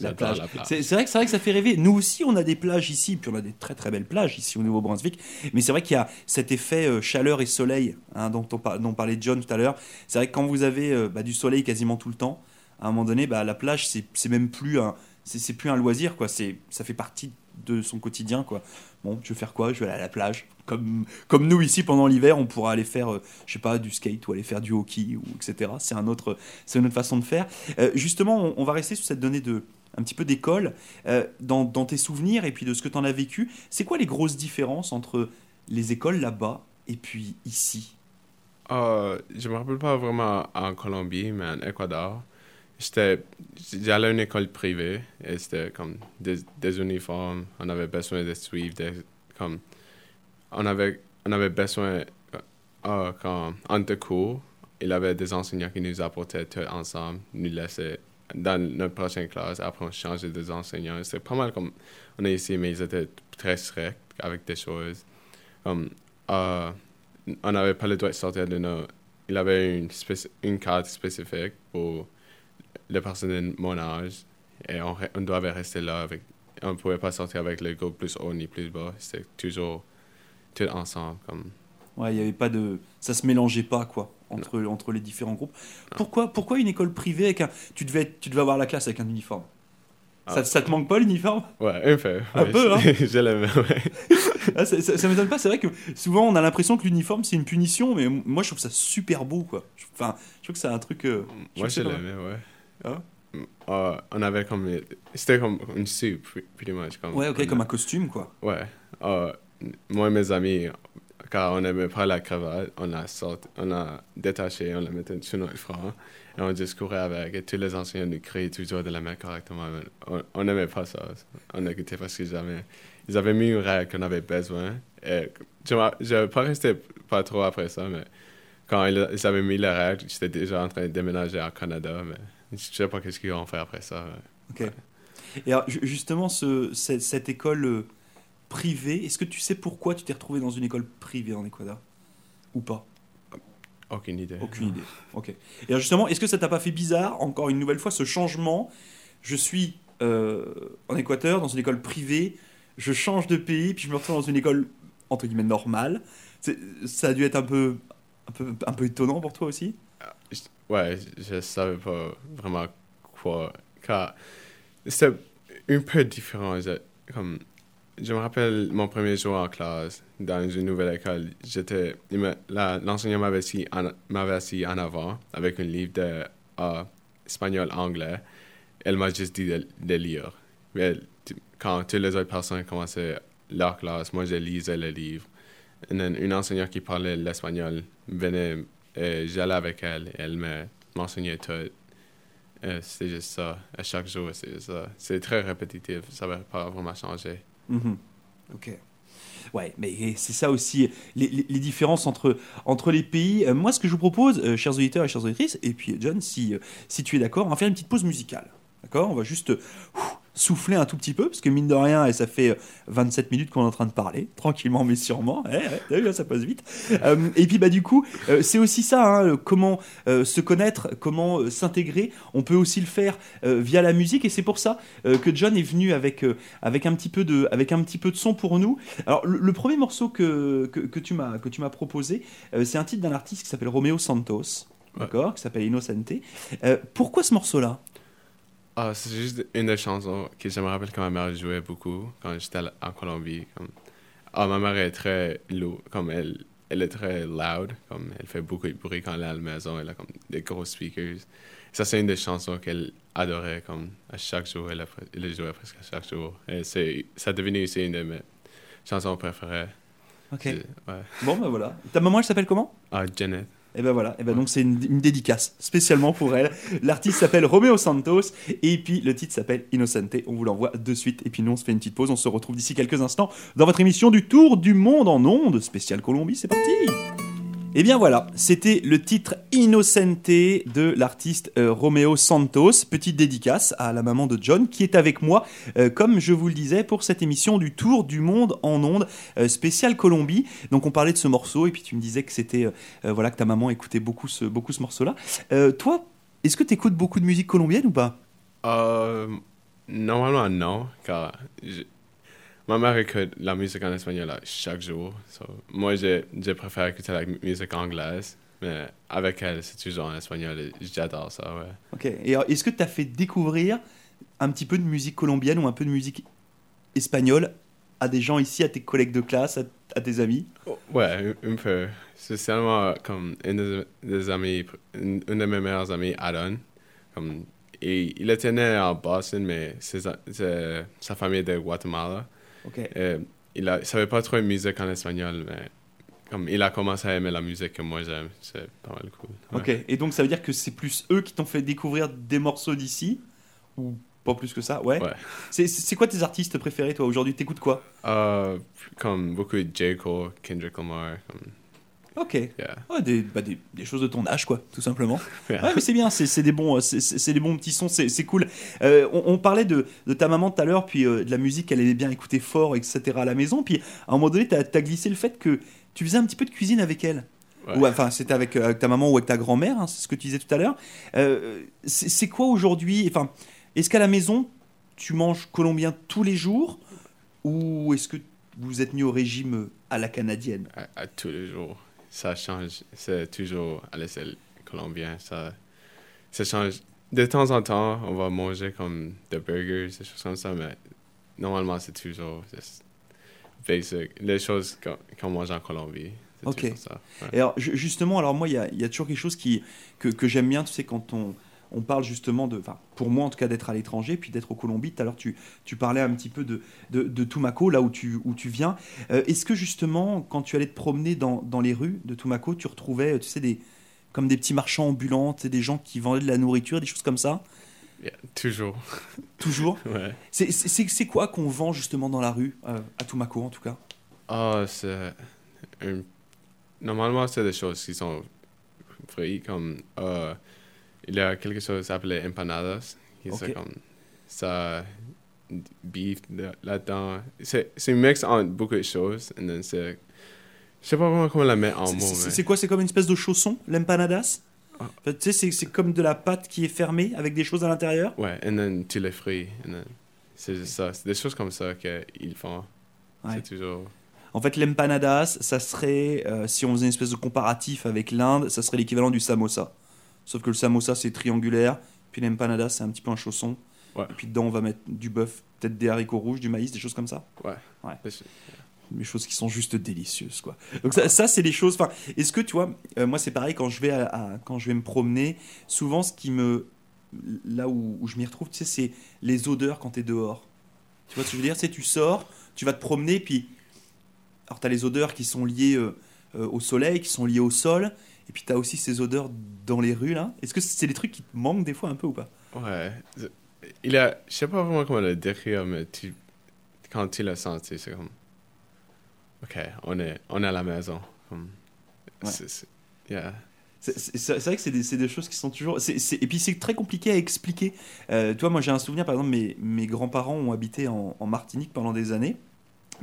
La plage. la plage. C'est c'est vrai que c'est vrai que ça fait rêver. Nous aussi, on a des plages ici, puis on a des très très belles plages ici au Nouveau-Brunswick. Mais c'est vrai qu'il y a cet effet euh, chaleur et soleil hein, dont, on dont parlait John tout à l'heure. C'est vrai que quand vous avez euh, bah, du soleil quasiment tout le temps, à un moment donné, bah, la plage, c'est c'est même plus un, c'est plus un loisir, quoi. C'est ça fait partie de son quotidien, quoi. Bon, je vais faire quoi? Je vais aller à la plage. Comme, comme nous ici pendant l'hiver, on pourra aller faire, euh, je sais pas, du skate ou aller faire du hockey ou etc. C'est un autre, c'est une autre façon de faire. Euh, justement, on, va rester sur cette donnée de un petit peu d'école. Euh, dans, dans tes souvenirs et puis de ce que tu en as vécu, c'est quoi les grosses différences entre les écoles là-bas et puis ici? Je me rappelle pas vraiment en Colombie, mais en Équateur. J'étais, j'allais à une école privée c'était comme des, des uniformes. On avait besoin de suivre des, comme, on avait, on avait besoin, euh, quand, entre cours, il avait des enseignants qui nous apportaient tout ensemble, nous laissaient dans notre prochaine classe. Après, on changeait des enseignants. C'était pas mal comme, on est ici, mais ils étaient très stricts avec des choses. Comme, euh, on n'avait pas le droit de sortir de nos... Il avait une, une carte spécifique pour les personnes de mon âge et on, on devait rester là avec... On ne pouvait pas sortir avec les groupes plus haut ni plus bas. C'était toujours tout ensemble. Comme, Ouais, il y avait pas de, ça se mélangeait pas quoi entre, entre les différents groupes. Pourquoi, pourquoi une école privée avec un. Tu devais, être- tu devais avoir la classe avec un uniforme? Ça, Ah. ça te manque pas l'uniforme? Ouais, un peu. Un ouais, peu, hein. [laughs] Je l'aime, ouais. Ah, Ça, ça, ça m'étonne pas, c'est vrai que souvent on a l'impression que l'uniforme c'est une punition, mais moi je trouve ça super beau quoi. Je- Enfin, je trouve que c'est un truc. euh, Moi, pas. l'aimais, ouais. Ah. Ah, on avait comme. C'était comme une soupe, pretty much. Comme, Ouais, ok, comme a- un costume quoi. Ouais. Ah, moi et mes amis, car on n'aimait pas la cravate, on l'a sorti, on l'a détaché, on la mettait sur notre front, et on juste courait avec. Et tous les enseignants nous criaient toujours de la mettre correctement. On- n'aimait pas ça. On n'écoutait parce que jamais. Ils avaient mis une règle qu'on avait besoin. Et je n'avais pas resté pas trop après ça, mais quand ils, ils avaient mis la règle, j'étais déjà en train de déménager au Canada, mais je sais pas qu'est-ce qu'ils vont faire après ça. Ok. Et alors, ju- justement, ce, cette, cette école euh, privée, est-ce que tu sais pourquoi tu t'es retrouvé dans une école privée en Équateur? Ou pas? Aucune idée. Aucune idée. Ok. Et alors justement, est-ce que ça t'a pas fait bizarre, encore une nouvelle fois, ce changement? Je suis euh, en Équateur, dans une école privée, je change de pays, puis je me retrouve dans une école, entre guillemets, normale. Ça a dû être un peu, un peu, un peu étonnant pour toi aussi? Ouais, je savais pas vraiment quoi. Car c'était un peu différent. Je, comme, je me rappelle mon premier jour en classe dans une nouvelle école. J'étais, l'enseignant m'avait assis, assis en avant avec un livre de espagnol-anglais. Elle m'a juste dit de, lire. Mais quand toutes les autres personnes commençaient leur classe, moi je lisais le livre. Et une enseignante qui parlait l'espagnol venait et j'allais avec elle elle me- m'enseignait tout. Euh, c'est juste ça. À chaque jour, c'est ça. C'est très répétitif. Ça va pas vraiment changer. Mhm. Ok. Ouais, mais c'est ça aussi, les, les- différences entre, entre les pays. Euh, moi, ce que je vous propose, euh, chers auditeurs et chères auditrices, et puis John, si, euh, si tu es d'accord, on va faire une petite pause musicale. D'accord? On va juste euh, souffler un tout petit peu, parce que mine de rien, et ça fait euh, 27 minutes qu'on est en train de parler, [laughs] tranquillement mais sûrement. Eh, vu, là, ça passe vite. [laughs] Euh, et puis, bah, du coup, euh, c'est aussi ça, hein, euh, comment euh, se connaître, comment euh, s'intégrer. On peut aussi le faire euh, via la musique, et c'est pour ça euh, que John est venu avec, euh, avec, un petit peu de, avec un petit peu de son pour nous. Alors, le, le premier morceau que, que, que tu m'as proposé, euh, c'est un titre d'un artiste qui s'appelle Romeo Santos, Ouais. d'accord, qui s'appelle Innocente. Euh, pourquoi ce morceau-là? Ah, c'est juste une des chansons que je me rappelle quand ma mère jouait beaucoup quand j'étais en Colombie. Comme... Ah, ma mère est très lourde, comme elle, elle est très loud, comme elle fait beaucoup de bruit quand elle est à la maison, elle a comme des gros speakers. Ça, c'est une des chansons qu'elle adorait, comme à chaque jour, elle, a, elle les jouait presque à chaque jour. Et c'est, ça est devenu aussi une de mes chansons préférées. Ok. Ouais. Bon, ben voilà. Ta maman, elle s'appelle comment? Ah, Janet. Et ben voilà, et ben donc c'est une, une dédicace spécialement pour elle. L'artiste s'appelle Romeo Santos et puis le titre s'appelle Innocente. On vous l'envoie de suite et puis nous on se fait une petite pause. On se retrouve d'ici quelques instants dans votre émission du Tour du Monde en ondes spécial Colombie. C'est parti. Et bien voilà, c'était le titre Innocente de l'artiste euh, Romeo Santos. Petite dédicace à la maman de John qui est avec moi, euh, comme je vous le disais, pour cette émission du Tour du Monde en ondes euh, spécial Colombie. Donc on parlait de ce morceau et puis tu me disais que c'était voilà que ta maman écoutait beaucoup ce, morceau-là. Toi, est-ce que tu écoutes beaucoup de musique colombienne ou pas? Normalement, non, car ma mère écoute la musique en espagnol chaque jour. So, moi, je, je préfère écouter la mu- musique anglaise, mais avec elle, c'est toujours en espagnol et j'adore ça, ouais. Ok. Et est-ce que tu as fait découvrir un petit peu de musique colombienne ou un peu de musique espagnole à des gens ici, à tes collègues de classe, à, à tes amis? Ouais, un, peu. C'est seulement euh, comme une des, des amis, une, une de mes meilleures amies, Aaron. Comme, et il était né en Boston, mais ses- sa famille est de Guatemala. Et il ne savait pas trop de musique en espagnol, mais comme il a commencé à aimer la musique que moi j'aime, c'est pas mal cool. Ouais. Ok. Et donc ça veut dire que c'est plus eux qui t'ont fait découvrir des morceaux d'ici? Ou pas plus que ça? Ouais. Ouais. C'est- quoi tes artistes préférés toi? Aujourd'hui T'écoutes quoi? Euh, comme beaucoup de J. Cole, Kendrick Lamar. Comme, Ok. yeah. Ouais, des, bah, des, des choses de ton âge, quoi, tout simplement. [laughs] Yeah. Ouais, mais c'est bien, c'est des, bons, euh, des bons petits sons, c'est cool. Euh, on, on parlait de, de ta maman tout à l'heure, puis euh, de la musique qu'elle aimait bien écouter fort, etc. à la maison. Puis à un moment donné, tu as, glissé le fait que tu faisais un petit peu de cuisine avec elle. Ouais. Ou enfin, c'était avec, avec ta maman ou avec ta grand-mère, hein, c'est ce que tu disais tout à l'heure. Euh, c'est c'est quoi aujourd'hui Enfin, est-ce qu'à la maison, tu manges colombien tous les jours Ou est-ce que vous êtes mis au régime à la canadienne? À, à tous les jours. Ça change. C'est toujours à l'échelle colombienne. Ça, ça change. De temps en temps, on va manger comme des burgers, des choses comme ça, mais normalement, c'est toujours juste basic. Les choses qu'on mange en Colombie. Ok. ça. ouais. Et alors, ju- justement, alors moi, il y y a toujours quelque chose qui, que, que j'aime bien, tu sais, quand on, on parle justement de, enfin, pour moi en tout cas, d'être à l'étranger, puis d'être au Colombie. Tout à l'heure, tu, tu parlais un petit peu de, de, de Tumaco, là où tu, où tu viens. Euh, Est-ce que justement, quand tu allais te promener dans, dans les rues de Tumaco, tu retrouvais, tu sais, des, comme des petits marchands ambulants, des gens qui vendaient de la nourriture, des choses comme ça? Yeah, toujours. [laughs] Toujours? [laughs] Ouais. C'est- quoi qu'on vend justement dans la rue, euh, à Tumaco en tout cas? Ah, c'est. Normalement, c'est des choses qui sont comme. euh, il y a quelque chose empanadas, qui Ok. c'est comme. Ça. beef de- là-dedans. C'est un mix entre beaucoup de choses, et then c'est. Je sais pas vraiment comment la mettre en mots, C'est mais. quoi? C'est comme une espèce de chausson, l'empanadas? Ah. Enfin, Tu sais, c'est- comme de la pâte qui est fermée avec des choses à l'intérieur? Ouais, et then tu les frites, C'est juste ça. C'est des choses comme ça qu'ils font. Ouais. C'est toujours. En fait, l'empanadas, ça serait, euh, si on faisait une espèce de comparatif avec l'Inde, ça serait l'équivalent du samosa. Sauf que le samosa, c'est triangulaire, puis l'empanadas, c'est un petit peu un chausson. Ouais. Et puis dedans, on va mettre du bœuf, peut-être des haricots rouges, du maïs, des choses comme ça. Ouais. Ouais. Des choses qui sont juste délicieuses, quoi. Donc ça, ça, c'est les choses... Enfin, est-ce que, tu vois, euh, moi, c'est pareil, quand je, vais à- à- quand je vais me promener, souvent, ce qui me... Là où, où je m'y retrouve, tu sais, c'est les odeurs quand tu es dehors. Tu vois ce que je veux dire? C'est tu sors, tu vas te promener, puis... Alors, tu as les odeurs qui sont liées euh, euh, au soleil, qui sont liées au sol, et puis tu as aussi ces odeurs dans les rues, là. Est-ce que c'est des trucs qui te manquent des fois un peu ou pas? Ouais. Il a. Je sais pas vraiment comment le décrire, mais tu. Quand tu tu sais, c'est comme. Ok, on est, on est à la maison. Comme... Ouais. c'est- Yeah. Vrai que c'est des, c'est des choses qui sont toujours. et puis c'est très compliqué à expliquer. Euh, tu vois, moi j'ai un souvenir, par exemple, mes, mes grands-parents ont habité en, en Martinique pendant des années,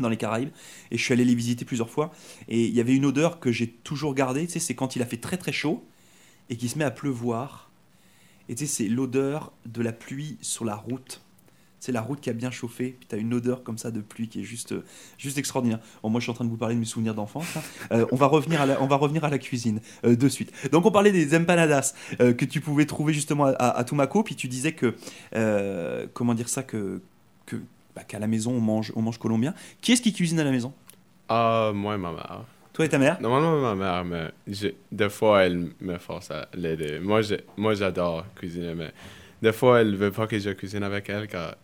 dans les Caraïbes, et je suis allé les visiter plusieurs fois. Et il y avait une odeur que j'ai toujours gardée, tu sais, c'est quand il a fait très très chaud et qu'il se met à pleuvoir. Et tu sais, c'est l'odeur de la pluie sur la route. C'est la route qui a bien chauffé, puis tu as une odeur comme ça de pluie qui est juste, juste extraordinaire. Bon, moi, je suis en train de vous parler de mes souvenirs d'enfance. hein. Euh, on, va revenir à la, on va revenir à la cuisine euh, de suite. Donc, on parlait des empanadas euh, que tu pouvais trouver justement à, à, Tumaco, puis tu disais que, comment dire ça, que, que bah, qu'à la maison, on mange, on mange colombien. Qui est-ce qui cuisine à la maison? Ah, moi et ma mère. Toi et ta mère? Normalement, ma mère, mais des fois, elle me force à l'aider. Moi, moi, j'adore cuisiner, mais des fois, elle veut pas que je cuisine avec elle, car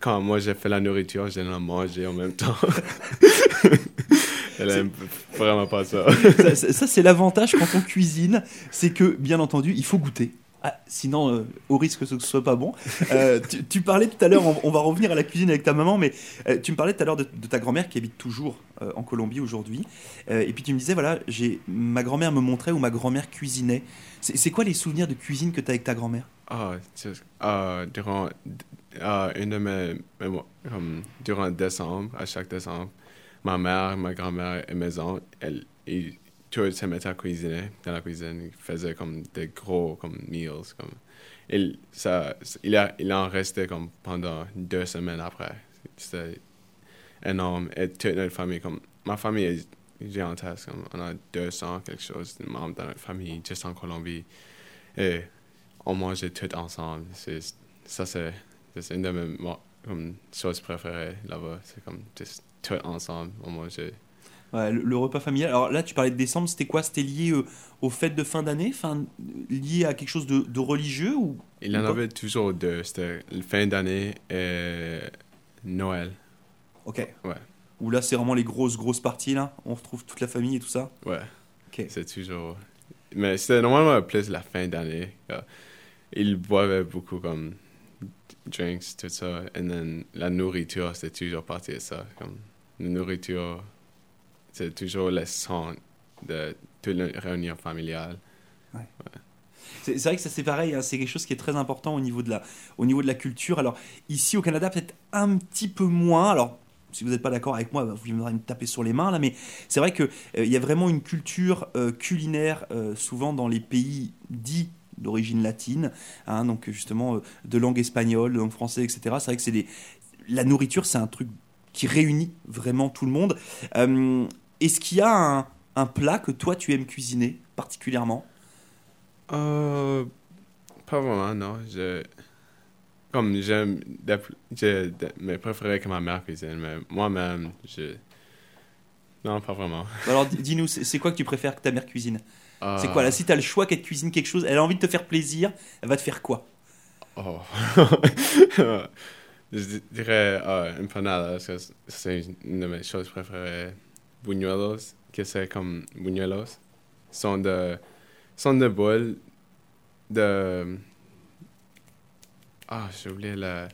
quand moi, j'ai fait la nourriture, je la manger en même temps. [laughs] elle aime vraiment pas ça. ça, ça- ça, c'est l'avantage quand on cuisine, c'est que, bien entendu, il faut goûter. Ah, sinon, euh, au risque que ce ne soit pas bon. Euh, tu, parlais tout à l'heure, on, va revenir à la cuisine avec ta maman, mais euh, tu me parlais tout à l'heure de, ta grand-mère qui habite toujours en Colombie aujourd'hui. Et puis tu me disais, voilà, j'ai ma grand-mère me montrait où ma grand-mère cuisinait. C'est quoi les souvenirs de cuisine que tu as avec ta grand-mère? Ah, ah, durant ah, une de mes, durant décembre, à chaque décembre, ma mère, ma grand-mère et mes oncles, elles, ils, tous se mettaient à cuisiner dans la cuisine. Ils faisaient comme des gros comme meals. Comme, il, ça, il, a, il en restait comme pendant deux semaines après. C'était énorme. Et toute notre famille, comme, ma famille est gigantesque. Comme, on a 200 quelque chose de membres dans notre famille, juste en Colombie. Et on mangeait tout ensemble. Ça, c'est, une de mes comme, choses préférées là-bas. C'est comme tout ensemble, on mangeait. Ouais, le, le repas familial. Alors là, tu parlais de décembre, c'était quoi? C'était lié euh, aux fêtes de fin d'année? Enfin, Lié à quelque chose de, de religieux ou Il y en avait toujours deux. C'était fin d'année et Noël. Ok. Ouais. Ou là, c'est vraiment les grosses, grosses parties, là On retrouve toute la famille et tout ça Ouais. Ok. C'est toujours. Mais c'était normalement plus la fin d'année. Ils boivaient beaucoup comme drinks, tout ça. Et then, la nourriture, c'était toujours parti de ça. Comme, la nourriture, c'est toujours le centre de toute la réunion familiale. C'est c'est vrai que ça c'est pareil, hein, c'est quelque chose qui est très important au niveau de la, au niveau de la culture. Alors ici au Canada peut-être un petit peu moins. Alors si vous n'êtes pas d'accord avec moi, bah, vous viendrez me taper sur les mains là, mais c'est vrai que euh, y a vraiment une culture euh, culinaire euh, souvent dans les pays dits d'origine latine, hein, donc justement de langue espagnole, de langue française, etc. C'est vrai que c'est des, la nourriture c'est un truc qui réunit vraiment tout le monde. Euh, Est-ce qu'il y a un, un plat que toi tu aimes cuisiner particulièrement? Euh, pas vraiment, non. Je, comme j'aime, d'ap- je de- me préférais que ma mère cuisine, mais moi-même, je. Non, pas vraiment. Alors di- dis-nous, c'est quoi que tu préfères que ta mère cuisine? C'est Euh, quoi là Si t'as le choix qu'elle te cuisine quelque chose, elle a envie de te faire plaisir, elle va te faire quoi? Oh. [laughs] je dirais euh, empanada, parce que c'est une de mes choses préférées. Buñuelos, que c'est comme buñuelos, sont de, sont de boules de. Ah, j'ai oublié le.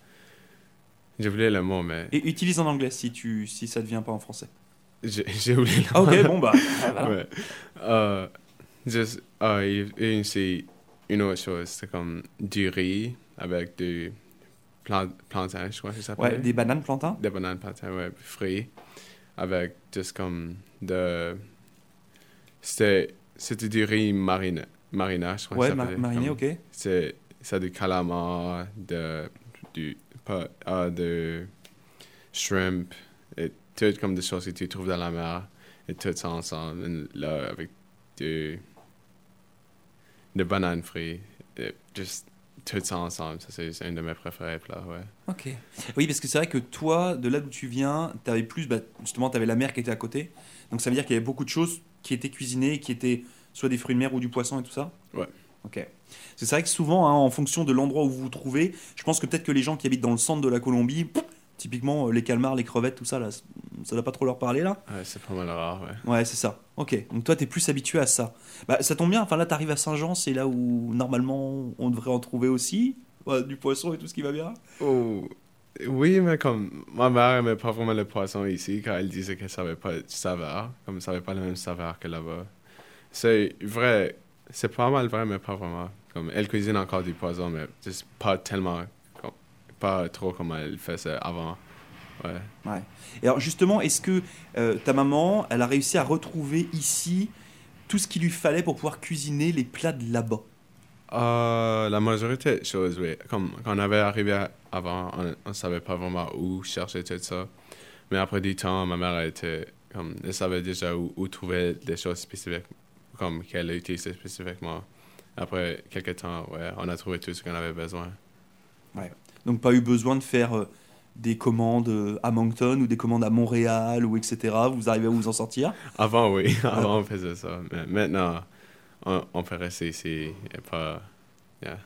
J'ai oublié le mot, mais Et utilise en anglais si, tu, si ça ne vient pas en français. j'ai oublié le Ah, mot. ok, bon bah. [laughs] Ouais. Euh, juste, ah, et, et c'est une autre chose, c'est comme du riz avec du plan, plantain, je crois que ça s'appelle. Ouais, des bananes plantains Des bananes plantain, ouais, frits, avec juste comme de... C'était c'était du riz mariné, marina, je crois que Ouais, ça ma- s'appelait. mariné, ok. C'est du calamar, de, du, pas, ah, de shrimp, et tout comme des choses que tu trouves dans la mer, et tout ça ensemble, et là, avec du, de bananes frites, et juste tout ça ensemble, ça c'est c'est un de mes préférés plats, ouais. Ok. Oui, parce que c'est vrai que toi, de là d'où tu viens, tu avais plus, bah, justement, tu avais la mer qui était à côté. Donc ça veut dire qu'il y avait beaucoup de choses qui étaient cuisinées, qui étaient soit des fruits de mer ou du poisson et tout ça? Ouais. Ok. C'est vrai que souvent, hein, en fonction de l'endroit où vous vous trouvez, je pense que peut-être que les gens qui habitent dans le centre de la Colombie, pff, typiquement euh, les calmars, les crevettes, tout ça, là, ça va pas trop leur parler là Ouais, c'est pas mal rare, ouais. Ouais, c'est ça. Ok. Donc toi, tu es plus habitué à ça. Bah, ça tombe bien. Enfin là, tu arrives à Saint-Jean, c'est là où normalement on devrait en trouver aussi. Ouais, du poisson et tout ce qui va bien. Oh, oui, mais comme ma mère aimait pas vraiment le poisson ici, car elle disait qu'elle savait pas de saveur, comme ça savait pas le même saveur que là-bas. C'est vrai, c'est pas mal vrai, mais pas vraiment. Comme elle cuisine encore du poisson, mais juste pas tellement, pas trop comme elle faisait avant. Ouais. Ouais. Et alors justement, est-ce que euh, ta maman, elle a réussi à retrouver ici tout ce qu'il lui fallait pour pouvoir cuisiner les plats de là-bas? Euh, la majorité des choses, oui. Comme quand on avait arrivé avant, on ne savait pas vraiment où chercher tout ça. Mais après du temps, ma mère a été, comme, elle savait déjà où, où trouver des choses spécifiques, comme qu'elle utilisait spécifiquement. Après quelques temps, ouais, on a trouvé tout ce qu'on avait besoin. Donc pas eu besoin de faire euh, des commandes euh, à Moncton ou des commandes à Montréal ou etc. Vous arrivez à vous en sortir? [laughs] Avant, oui, [laughs] avant on faisait ça. Mais maintenant, on, on peut rester ici et pas. Yeah.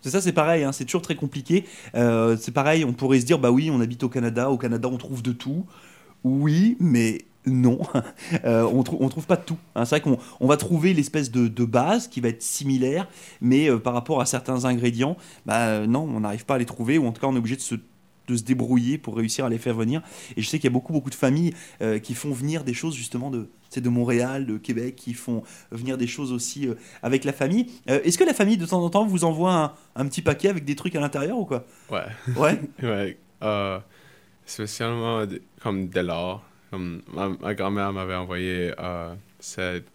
C'est ça, c'est pareil, hein, c'est toujours très compliqué. Euh, c'est pareil, on pourrait se dire, bah oui, on habite au Canada, au Canada on trouve de tout. Oui, mais non, [laughs] Euh, on, trou- on trouve pas de tout. hein. C'est vrai qu'on on va trouver l'espèce de, de base qui va être similaire, mais euh, par rapport à certains ingrédients, bah euh, non, on n'arrive pas à les trouver, ou en tout cas on est obligé de se, de se débrouiller pour réussir à les faire venir. Et je sais qu'il y a beaucoup, beaucoup de familles euh, qui font venir des choses justement de, c'est de Montréal, de Québec, qui font venir des choses aussi euh, avec la famille. Euh, Est-ce que la famille de temps en temps vous envoie un, un petit paquet avec des trucs à l'intérieur ou quoi? Ouais. Ouais? [laughs] Ouais, spécialement comme de l'or. Ma, ma grand-mère m'avait envoyé euh, cette.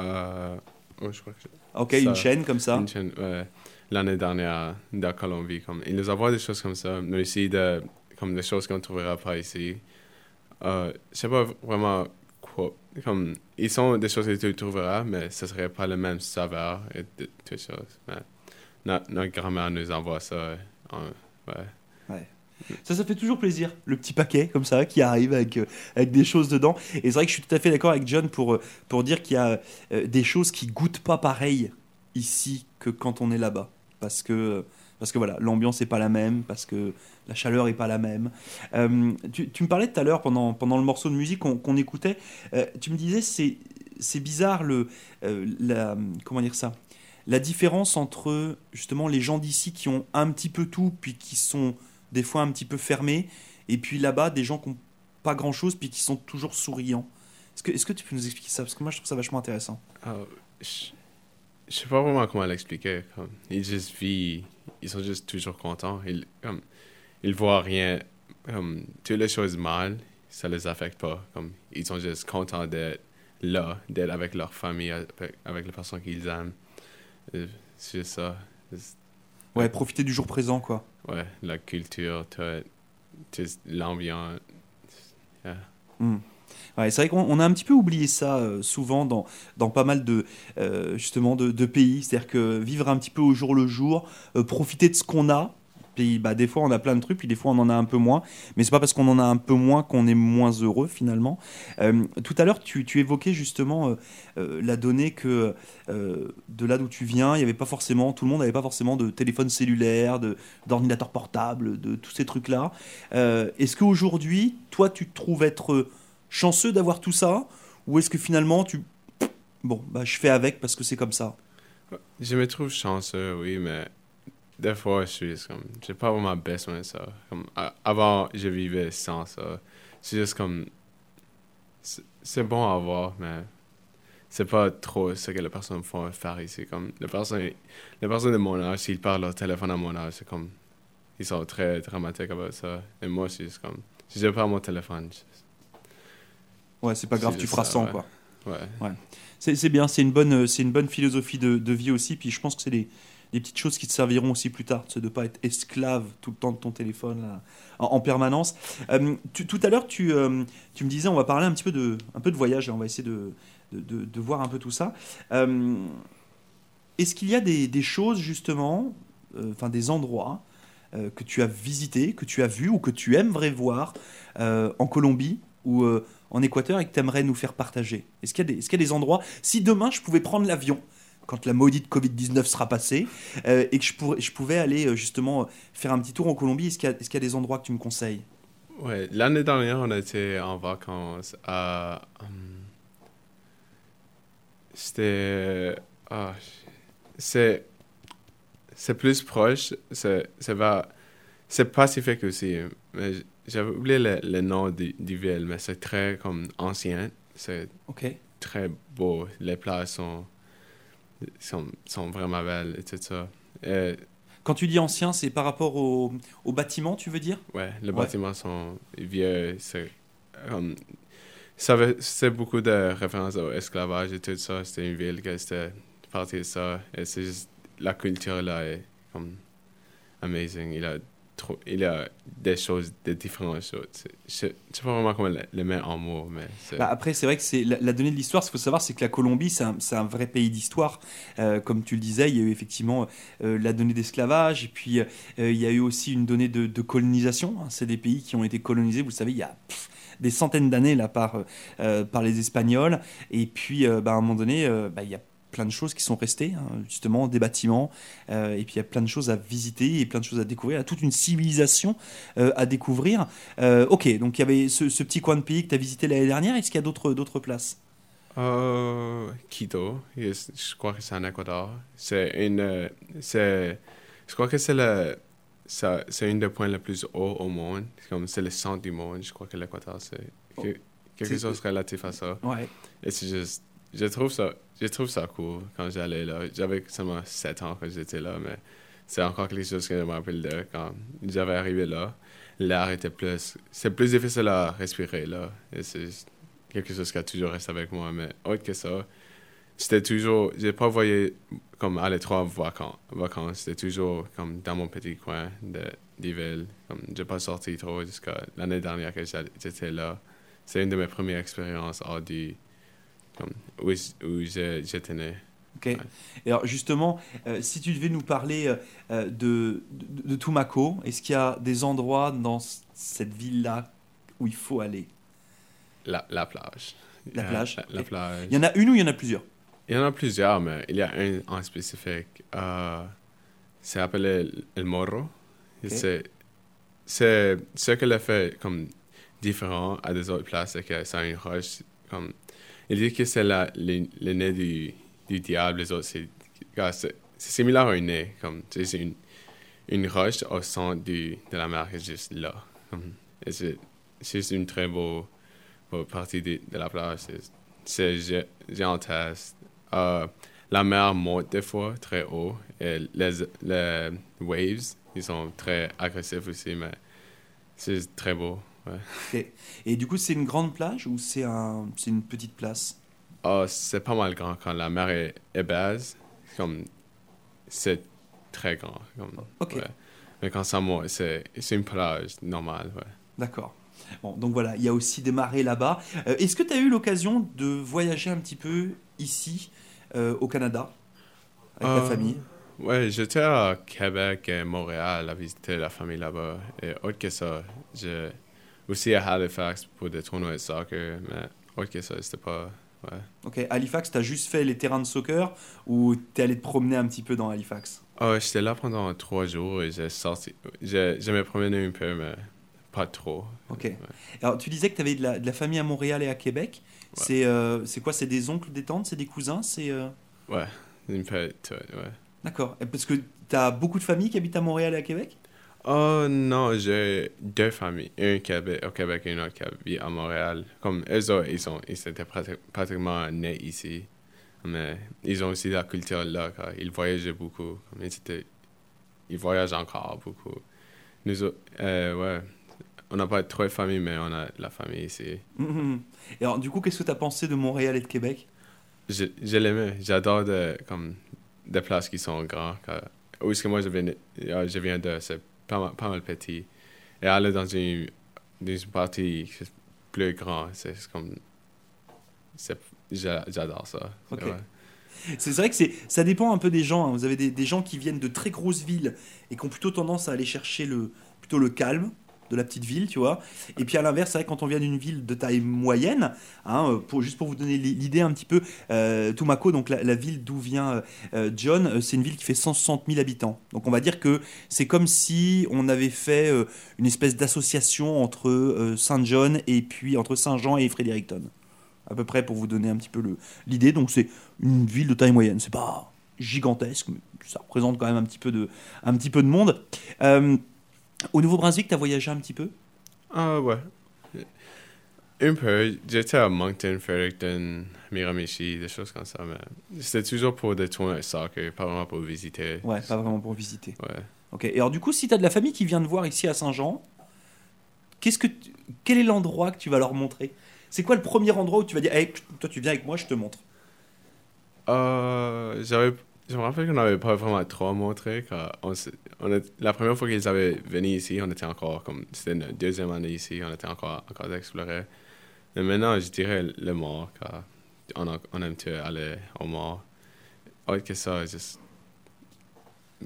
Euh, oh, je crois que Ok, Ça- une chaîne comme ça. une chaîne, ouais, l'année dernière de Colombie. Comme, ils nous envoient des choses comme ça, mais aussi de, comme des choses qu'on ne trouvera pas ici. Euh, je sais pas vraiment quoi. Comme, ils sont des choses que tu trouveras, mais ce serait pas le même saveur et toutes choses. Mais notre, notre grand-mère nous envoie ça. ouais. Ça, ça fait toujours plaisir, le petit paquet comme ça qui arrive avec, euh, avec des choses dedans. Et c'est vrai que je suis tout à fait d'accord avec John pour, euh, pour dire qu'il y a euh, des choses qui goûtent pas pareil ici que quand on est là-bas. Parce que, parce que voilà, l'ambiance n'est pas la même, parce que la chaleur n'est pas la même. Tu, me parlais tout à l'heure, pendant, pendant le morceau de musique qu'on écoutait, tu me disais c'est c'est bizarre le, la, comment dire ça? La différence entre justement les gens d'ici qui ont un petit peu tout, puis qui sont des fois un petit peu fermés, et puis là-bas des gens qui n'ont pas grand-chose, puis qui sont toujours souriants. Est-ce que, est que tu peux nous expliquer ça? Parce que moi je trouve ça vachement intéressant. Ah, je, je sais pas vraiment comment l'expliquer. Ils juste vivent, ils sont juste toujours contents. Ils, comme, ils voient rien, comme, toutes les choses mal, ça les affecte pas. Comme, ils sont juste contents d'être là, d'être avec leur famille, avec, avec les personnes qu'ils aiment. Euh, C'est ça. Ouais, profiter du jour présent, quoi. Ouais, la culture, l'ambiance. Yeah. Hmm. Ouais, c'est vrai qu'on a un petit peu oublié ça euh, souvent dans, dans pas mal de, euh, justement de, de pays. C'est-à-dire que vivre un petit peu au jour le jour, euh, profiter de ce qu'on a. Puis, bah, des fois, on a plein de trucs, puis des fois, on en a un peu moins. Mais c'est pas parce qu'on en a un peu moins qu'on est moins heureux, finalement. Euh, tout à l'heure, tu, tu évoquais justement euh, euh, la donnée que de là d'où tu viens, il y avait pas forcément, tout le monde n'avait pas forcément de téléphone cellulaire, d'ordinateur portable, de tous ces trucs-là. Est-ce qu'aujourd'hui, toi, tu te trouves être chanceux d'avoir tout ça? Ou est-ce que finalement, tu. Bon, bah, je fais avec parce que c'est comme ça? Je me trouve chanceux, oui, mais des fois, je suis juste comme, j'ai pas vraiment besoin de ça. Comme, avant, je vivais sans ça. C'est juste comme, c'est bon à avoir, mais c'est pas trop ce que les personnes font faire ici. Comme, les personnes, les personnes de mon âge, s'ils parlent leur téléphone à mon âge, c'est comme, ils sont très dramatiques avec ça. Et moi, c'est juste comme, si j'ai pas mon téléphone, Ouais, c'est pas grave, tu ça, feras sans, ouais. quoi. ouais. C'est c'est bien, c'est une, bonne, une bonne philosophie de, de vie aussi. Puis je pense que c'est des, des petites choses qui te serviront aussi plus tard, de ne pas être esclave tout le temps de ton téléphone là, en, en permanence. Euh, tout à l'heure, tu, euh, tu me disais, on va parler un petit peu de, un peu de voyage, là, on va essayer de, voir un peu tout ça. Euh, Est-ce qu'il y a des, choses justement, enfin des endroits que tu as visités, que tu as vus ou que tu aimerais voir en Colombie ou en Équateur et que tu aimerais nous faire partager? Est-ce qu'il y, est-ce qu'il y a des endroits? Si demain je pouvais prendre l'avion, quand la maudite Covid-19 sera passée, euh, et que je, pourrais, je pouvais aller euh, justement euh, faire un petit tour en Colombie, est-ce qu'il y, a- y des endroits que tu me conseilles? Ouais, l'année dernière, on était en vacances à. C'était. ah, c'est. C'est plus proche. C'est c'est vers- C'est Pacifique aussi. J'avais oublié le, le nom du, du ville, mais c'est très comme ancien. C'est très beau. Les plages sont, sont, sont vraiment belles et tout ça. Et, Quand tu dis ancien, c'est par rapport au, au bâtiment, tu veux dire? Ouais, les Ouais. bâtiments sont vieux. C'est. Ça c'est beaucoup de références au esclavage et tout ça. C'était une ville qui c'était partie de ça. Et c'est juste. La culture là est comme. Amazing. Il a, il a des choses, des différentes choses. Je sais pas vraiment comment le, le mettre en mots, mais. Bah, après, c'est vrai que c'est la, donnée de l'histoire. Ce qu'il faut savoir, c'est que la Colombie, c'est un, un vrai pays d'histoire. Euh, comme tu le disais, il y a eu effectivement euh, la donnée d'esclavage, et puis euh, il y a eu aussi une donnée de, colonisation. hein. C'est des pays qui ont été colonisés, vous le savez, il y a des centaines d'années là par, par les Espagnols. Et puis, bah, à un moment donné, bah, il y a plein de choses qui sont restées, hein, justement, des bâtiments, euh, et puis il y a plein de choses à visiter et plein de choses à découvrir, il y a toute une civilisation euh, à découvrir. Euh, ok, donc il y avait ce, ce petit coin de pays que tu as visité l'année dernière, est-ce qu'il y a d'autres d'autres places? Quito, je crois que c'est en Équateur. C'est une, c'est, je crois que c'est le, ça, c'est une des points les plus hauts au monde. C'est Comme c'est le centre du monde. Je crois que l'Équateur c'est quelque Oh. C'est- chose relatif à ça. Ouais. Et c'est juste, je trouve ça, je trouve ça cool quand j'allais là. J'avais seulement 7 ans quand j'étais là, mais c'est encore quelque chose que je me rappelle de quand j'avais arrivé là. L'air était plus, c'est plus difficile à respirer là. Et c'est quelque chose qui a toujours resté avec moi. Mais autre que ça, c'était toujours, j'ai pas voyé comme trop en vacances. vacances. C'était toujours comme dans mon petit coin de, villes. Comme j'ai pas sorti trop jusqu'à l'année dernière que j'étais là. C'est une de mes premières expériences hors du, où, où j'étais né. Ok. Alors justement, euh, si tu devais nous parler euh, euh, de, de, de Tumaco, est-ce qu'il y a des endroits dans cette ville-là où il faut aller? La, la plage. La Euh, plage. La, la plage. Il y en a une ou il y en a plusieurs? Il y en a plusieurs, mais il y a un en spécifique. Euh, c'est appelé El Morro. C'est ce que le fait comme différent à des autres places, c'est que c'est une roche. Comme, il dit que c'est la, le, nez du, du diable, les autres, c'est, similaire un nez. Comme, c'est une, une roche au centre du, de la mer qui est juste là. C'est, juste une très beau, beau partie de, de la plage. C'est, gigantesque. Euh, la mer monte des fois très haut et les, les waves, ils sont très agressifs aussi, mais c'est très beau. Ouais. Et du coup, c'est une grande plage ou c'est un, une petite place? Ah, c'est pas mal grand quand la mer est, est basse. Comme, c'est très grand. Comme, Ok. ouais. Mais quand ça monte, c'est une plage normale. Ouais. D'accord. Bon, donc voilà, il y a aussi des marées là-bas. Euh, Est-ce que tu as eu l'occasion de voyager un petit peu ici, euh, au Canada, avec ta Euh, famille? Ouais, j'étais à Québec et Montréal à visiter la famille là-bas. Et autre que ça, j'ai aussi à Halifax pour des tournois de soccer, mais autre que ça, c'était pas. Ouais. Ok, Halifax, tu as juste fait les terrains de soccer ou tu es allé te promener un petit peu dans Halifax? Ah, j'étais là pendant trois jours et j'ai sorti. J'ai j'ai me promené un peu, mais pas trop. Ok. Alors, tu disais que tu avais de la, de la famille à Montréal et à Québec. Ouais. C'est euh, c'est quoi? C'est des oncles, des tantes, c'est des cousins? C'est euh, Ouais, un peu ouais. D'accord. Et Parce que tu as beaucoup de familles qui habitent à Montréal et à Québec? Oh non, j'ai deux familles. Un Québec, au Québec et une autre qui vit à Montréal. Comme eux autres, ils, sont, ils étaient prati- pratiquement nés ici. Mais ils ont aussi la culture là, car ils voyageaient beaucoup. Comme ils, étaient- ils voyagent encore beaucoup. Nous autres, euh, ouais, on n'a pas trop de famille, mais on a la famille ici. Mhm. Et alors, du coup, qu'est-ce que tu as pensé de Montréal et de Québec? Je, je l'aimais. J'adore de, comme, des places qui sont grandes. car- Où est-ce que moi je viens de, euh, je viens de pas mal, pas mal petit. Et aller dans une, dans une partie plus grande, c'est comme. J'adore ça. Ouais. C'est vrai que ça dépend un peu des gens. hein. Vous avez des, des gens qui viennent de très grosses villes et qui ont plutôt tendance à aller chercher le, plutôt le calme de la petite ville, tu vois. Et puis à l'inverse, c'est vrai quand on vient d'une ville de taille moyenne, hein, euh, juste pour vous donner l'i- l'idée un petit peu, euh, Tumaco, donc la, ville d'où vient euh, John, euh, c'est une ville qui fait 160 000 habitants. Donc on va dire que c'est comme si on avait fait une espèce d'association entre euh, Saint-John et puis entre Saint-Jean et Fredericton. À peu près pour vous donner un petit peu l'idée. Donc c'est une ville de taille moyenne. C'est pas gigantesque, mais ça représente quand même un petit peu de, un petit peu de monde. Au Nouveau-Brunswick, tu as voyagé un petit peu? Ah ouais. Un peu. J'étais à Moncton, Fredericton, Miramichi, des choses comme ça, mais c'était toujours pour des tournois de soccer, pas vraiment pour visiter. Ouais, pas vraiment pour visiter. Ouais. Ok. Et alors du coup, si tu as de la famille qui vient te voir ici à Saint-Jean, qu'est-ce que tu- quel est l'endroit que tu vas leur montrer? C'est quoi le premier endroit où tu vas dire, hey, toi tu viens avec moi, je te montre? Euh, j'avais, je me rappelle qu'on n'avait pas vraiment trop montré. Quand on, on est- la première fois qu'ils avaient venu ici, on était encore comme. C'était notre deuxième année ici, on était encore, encore à explorer. Mais maintenant, je dirais le mort, car on, a- on aime aller au mort. Autre que ça, juste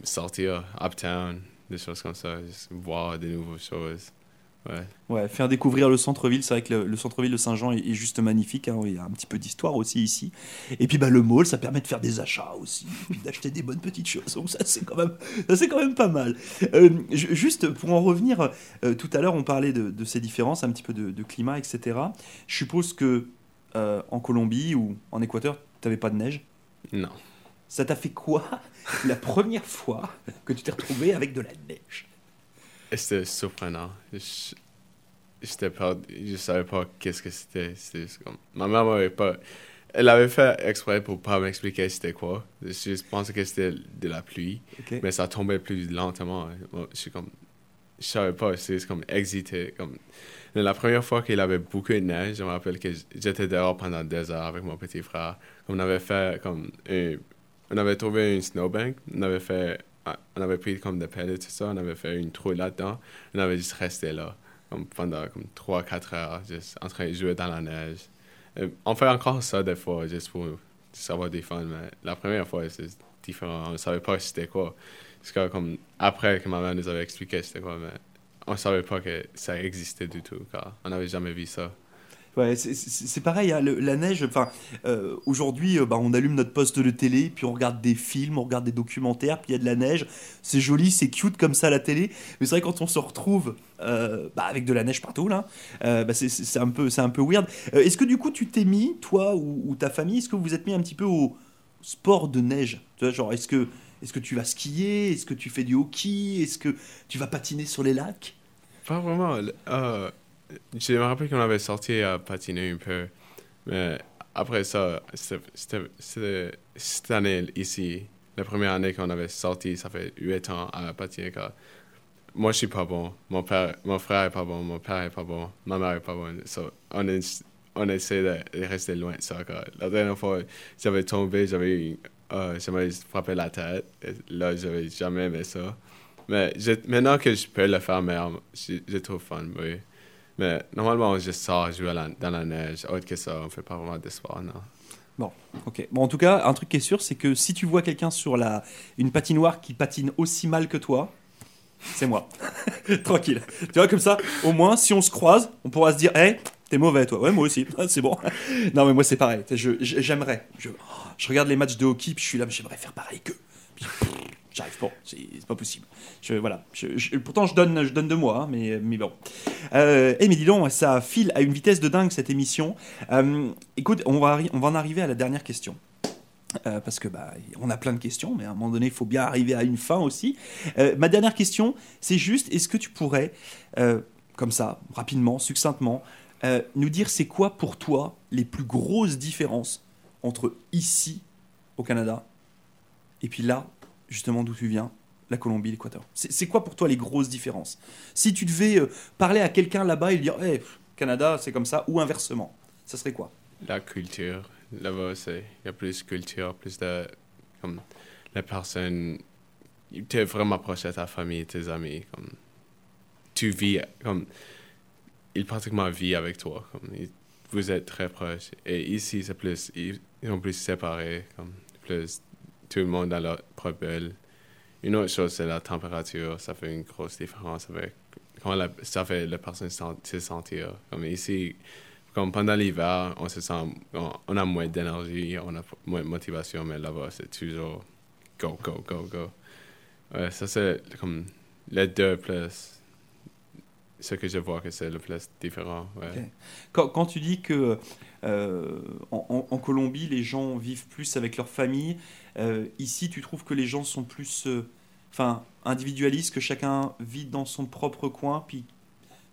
sortir uptown, des choses comme ça, juste voir des nouvelles choses. Ouais. Ouais, faire découvrir le centre-ville. C'est vrai que le, le centre-ville de Saint-Jean est, est juste magnifique. hein. Il y a un petit peu d'histoire aussi ici. Et puis bah, le mall, ça permet de faire des achats aussi. D'acheter des bonnes petites choses. Donc ça, c'est quand, même- ça, quand même pas mal. Euh, ju- juste pour en revenir, euh, tout à l'heure, on parlait de, de ces différences, un petit peu de, de climat, etc. Je suppose que euh, en Colombie ou en Équateur, tu n'avais pas de neige? Non. Ça t'a fait quoi [laughs] la première fois que tu t'es retrouvé avec de la neige? C'était surprenant. Je, j'étais pas, je savais pas qu'est-ce que c'était. C'était juste comme, ma mère m'avait pas, elle avait fait exprès pour pas m'expliquer c'était quoi. Je pensais que c'était de la pluie, mais ça tombait plus lentement. Je suis comme, je savais pas, c'est comme excité. Comme, la première fois qu'il avait beaucoup de neige, je me rappelle que j'étais dehors pendant deux heures avec mon petit frère. On avait fait comme, un- on avait trouvé une snowbank, on avait fait on avait pris comme des pellets, tout ça, on avait fait une trou là-dedans, on avait juste resté là, comme pendant comme 3-4 heures, juste en train de jouer dans la neige. Euh, on fait encore ça des fois, juste pour juste avoir des fun, mais la première fois, c'est différent, on ne savait pas c'était quoi. Que comme, après que ma mère nous avait expliqué c'était quoi, mais on ne savait pas que ça existait du tout, car on n'avait jamais vu ça. Ouais, c'est- pareil, hein, la neige, euh, aujourd'hui, euh, bah, on allume notre poste de télé, puis on regarde des films, on regarde des documentaires, puis il y a de la neige, c'est joli, c'est cute comme ça la télé, mais c'est vrai quand on se retrouve euh, bah, avec de la neige partout, là, bah, c'est- un, peu- un peu weird. Est-ce que du coup tu t'es mis, toi ou, ta famille, est-ce que vous vous êtes mis un petit peu au sport de neige? Tu vois, genre, est-ce que, est que tu vas skier? Est-ce que tu fais du hockey? Est-ce que tu vas patiner sur les lacs? Pas vraiment. Je me rappelle qu'on avait sorti à patiner un peu. Mais après ça, c'était- cette année ici, la première année qu'on avait sorti, ça fait 8 ans à patiner. car moi, je suis pas bon. Mon, père, mon frère est pas bon. Mon père est pas bon. Ma mère est pas bonne. On, on essaie de, rester loin ça. car la dernière fois, j'avais tombé, j'avais eu- euh, frappé la tête. Et là, j'avais jamais aimé ça. Mais maintenant que je peux le faire, mais je, je trouve fun, oui. Mais normalement, juste sort jouer la- dans la neige. Autre que ça, on fait pas vraiment de sport, non. Ok. Bon, en tout cas, un truc qui est sûr, c'est que si tu vois quelqu'un sur la une patinoire qui patine aussi mal que toi, c'est moi. [laughs] Tranquille. Tu vois, comme ça, au moins, si on se croise, on pourra se dire, hé, t'es mauvais, toi. Ouais, moi aussi. [laughs] C'est bon. non, mais moi, c'est pareil. Je, je- j'aimerais. Je, je regarde les matchs de hockey, puis je suis là, mais j'aimerais faire pareil qu'eux. C'est pas possible. Voilà. Pourtant, je donne, je donne de moi, hein, mais, bon. Eh, mais dis donc, ça file à une vitesse de dingue cette émission. Euh, écoute, on va, en arriver à la dernière question. Euh, parce que bah, on a plein de questions, mais à un moment donné, il faut bien arriver à une fin aussi. Euh, ma dernière question, c'est juste, est-ce que tu pourrais, comme ça, rapidement, succinctement, nous dire c'est quoi pour toi les plus grosses différences entre ici, au Canada, et puis là, justement d'où tu viens, la Colombie, l'Équateur. C'est quoi pour toi les grosses différences? Si tu devais euh, parler à quelqu'un là-bas et lui dire, hey, Canada, c'est comme ça, ou inversement, ça serait quoi? La culture, là-bas, c'est, il y a plus de culture, plus de, comme, la personne, tu es vraiment proche de ta famille, tes amis, comme, tu vis, comme, ils pratiquement vivent avec toi, comme, vous êtes très proches. Et ici, c'est plus, ils sont plus séparés, comme, plus, tout le monde dans leur propre bulle. Une autre chose, c'est la température, ça fait une grosse différence avec, comment la, ça fait la personne se sentir. Comme ici, comme pendant l'hiver, on se sent, on, a moins d'énergie, on a moins de motivation, mais là-bas, c'est toujours go, go, go, go. Ça, c'est comme les deux plus, ce que je vois que c'est le plus différent. Ouais. Quand, quand tu dis que euh, en, Colombie, les gens vivent plus avec leur famille, euh, ici, tu trouves que les gens sont plus euh, individualistes, que chacun vit dans son propre coin, puis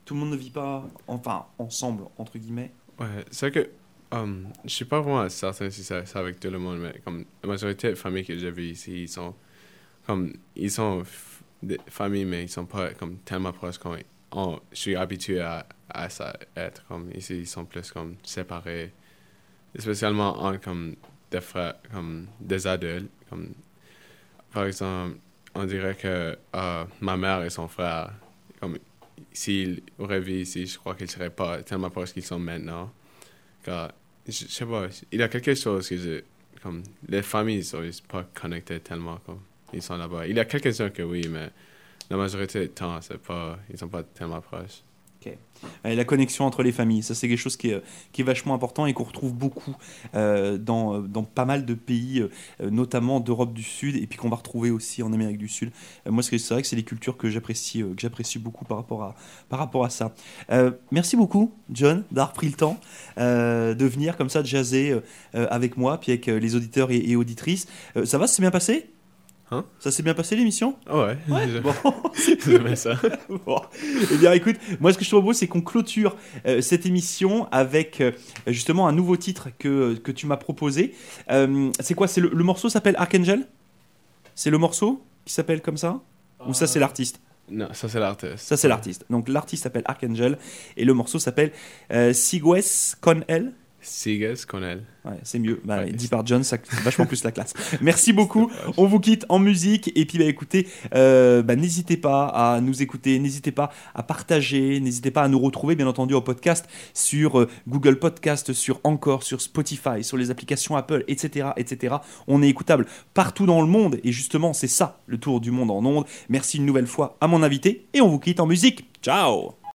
tout le monde ne vit pas enfin, ensemble, entre guillemets? Ouais, c'est que um, je suis pas vraiment certain si c'est ça avec tout le monde, mais comme la majorité des familles que j'ai vues ici, ils sont comme ils sont des familles, mais ils sont pas comme tellement proches comme on, je suis habitué à, à ça être comme ici, ils sont plus comme séparés, spécialement en comme des frères, comme des adultes, comme par exemple, on dirait que euh, ma mère et son frère, comme s'ils auraient vécu ici, je crois qu'ils seraient pas tellement proches qu'ils sont maintenant. Car, je, je sais pas, il y a quelque chose que je, comme, les familles sont pas connectées tellement comme ils sont là-bas. Il y a quelques-uns que oui, mais la majorité du temps, c'est pas, ils sont pas tellement proches. Et la connexion entre les familles, ça c'est quelque chose qui est, est vachement important et qu'on retrouve beaucoup euh, dans, dans pas mal de pays, euh, notamment d'Europe du Sud, et puis qu'on va retrouver aussi en Amérique du Sud. Euh, moi, c'est c'est vrai que c'est des cultures que j'apprécie, euh, que j'apprécie beaucoup par rapport à, par rapport à ça. Euh, merci beaucoup, John, d'avoir pris le temps euh, de venir comme ça, de jaser euh, euh, avec moi, puis avec euh, les auditeurs et, et auditrices. Euh, ça va, ça s'est bien passé? Hein Ça s'est bien passé l'émission? Ah ouais, je- Bon. [laughs] j'aimais ça. [laughs] Bon. Eh bien, écoute, moi, ce que je te propose, c'est qu'on clôture euh, cette émission avec euh, justement un nouveau titre que, que tu m'as proposé. Euh, c'est quoi? C'est le, le morceau s'appelle Archangel? C'est le morceau qui s'appelle comme ça? Ou ça, c'est l'artiste? Non, ça c'est l'artiste. Ça, c'est l'artiste. Donc, l'artiste s'appelle Archangel et le morceau s'appelle euh, Sigues Con El. Sigues con elle. Ouais, c'est mieux. Bah, Ouais. dit par John, ça vachement plus la classe. [laughs] Merci beaucoup. On vous quitte en musique et puis bah, écoutez, euh, bah, n'hésitez pas à nous écouter, n'hésitez pas à partager, n'hésitez pas à nous retrouver bien entendu au podcast sur euh, Google Podcast, sur Encore, sur Spotify, sur les applications Apple, etc., etc. On est écoutable partout dans le monde et justement c'est ça le tour du monde en ondes. Merci une nouvelle fois à mon invité et on vous quitte en musique. Ciao.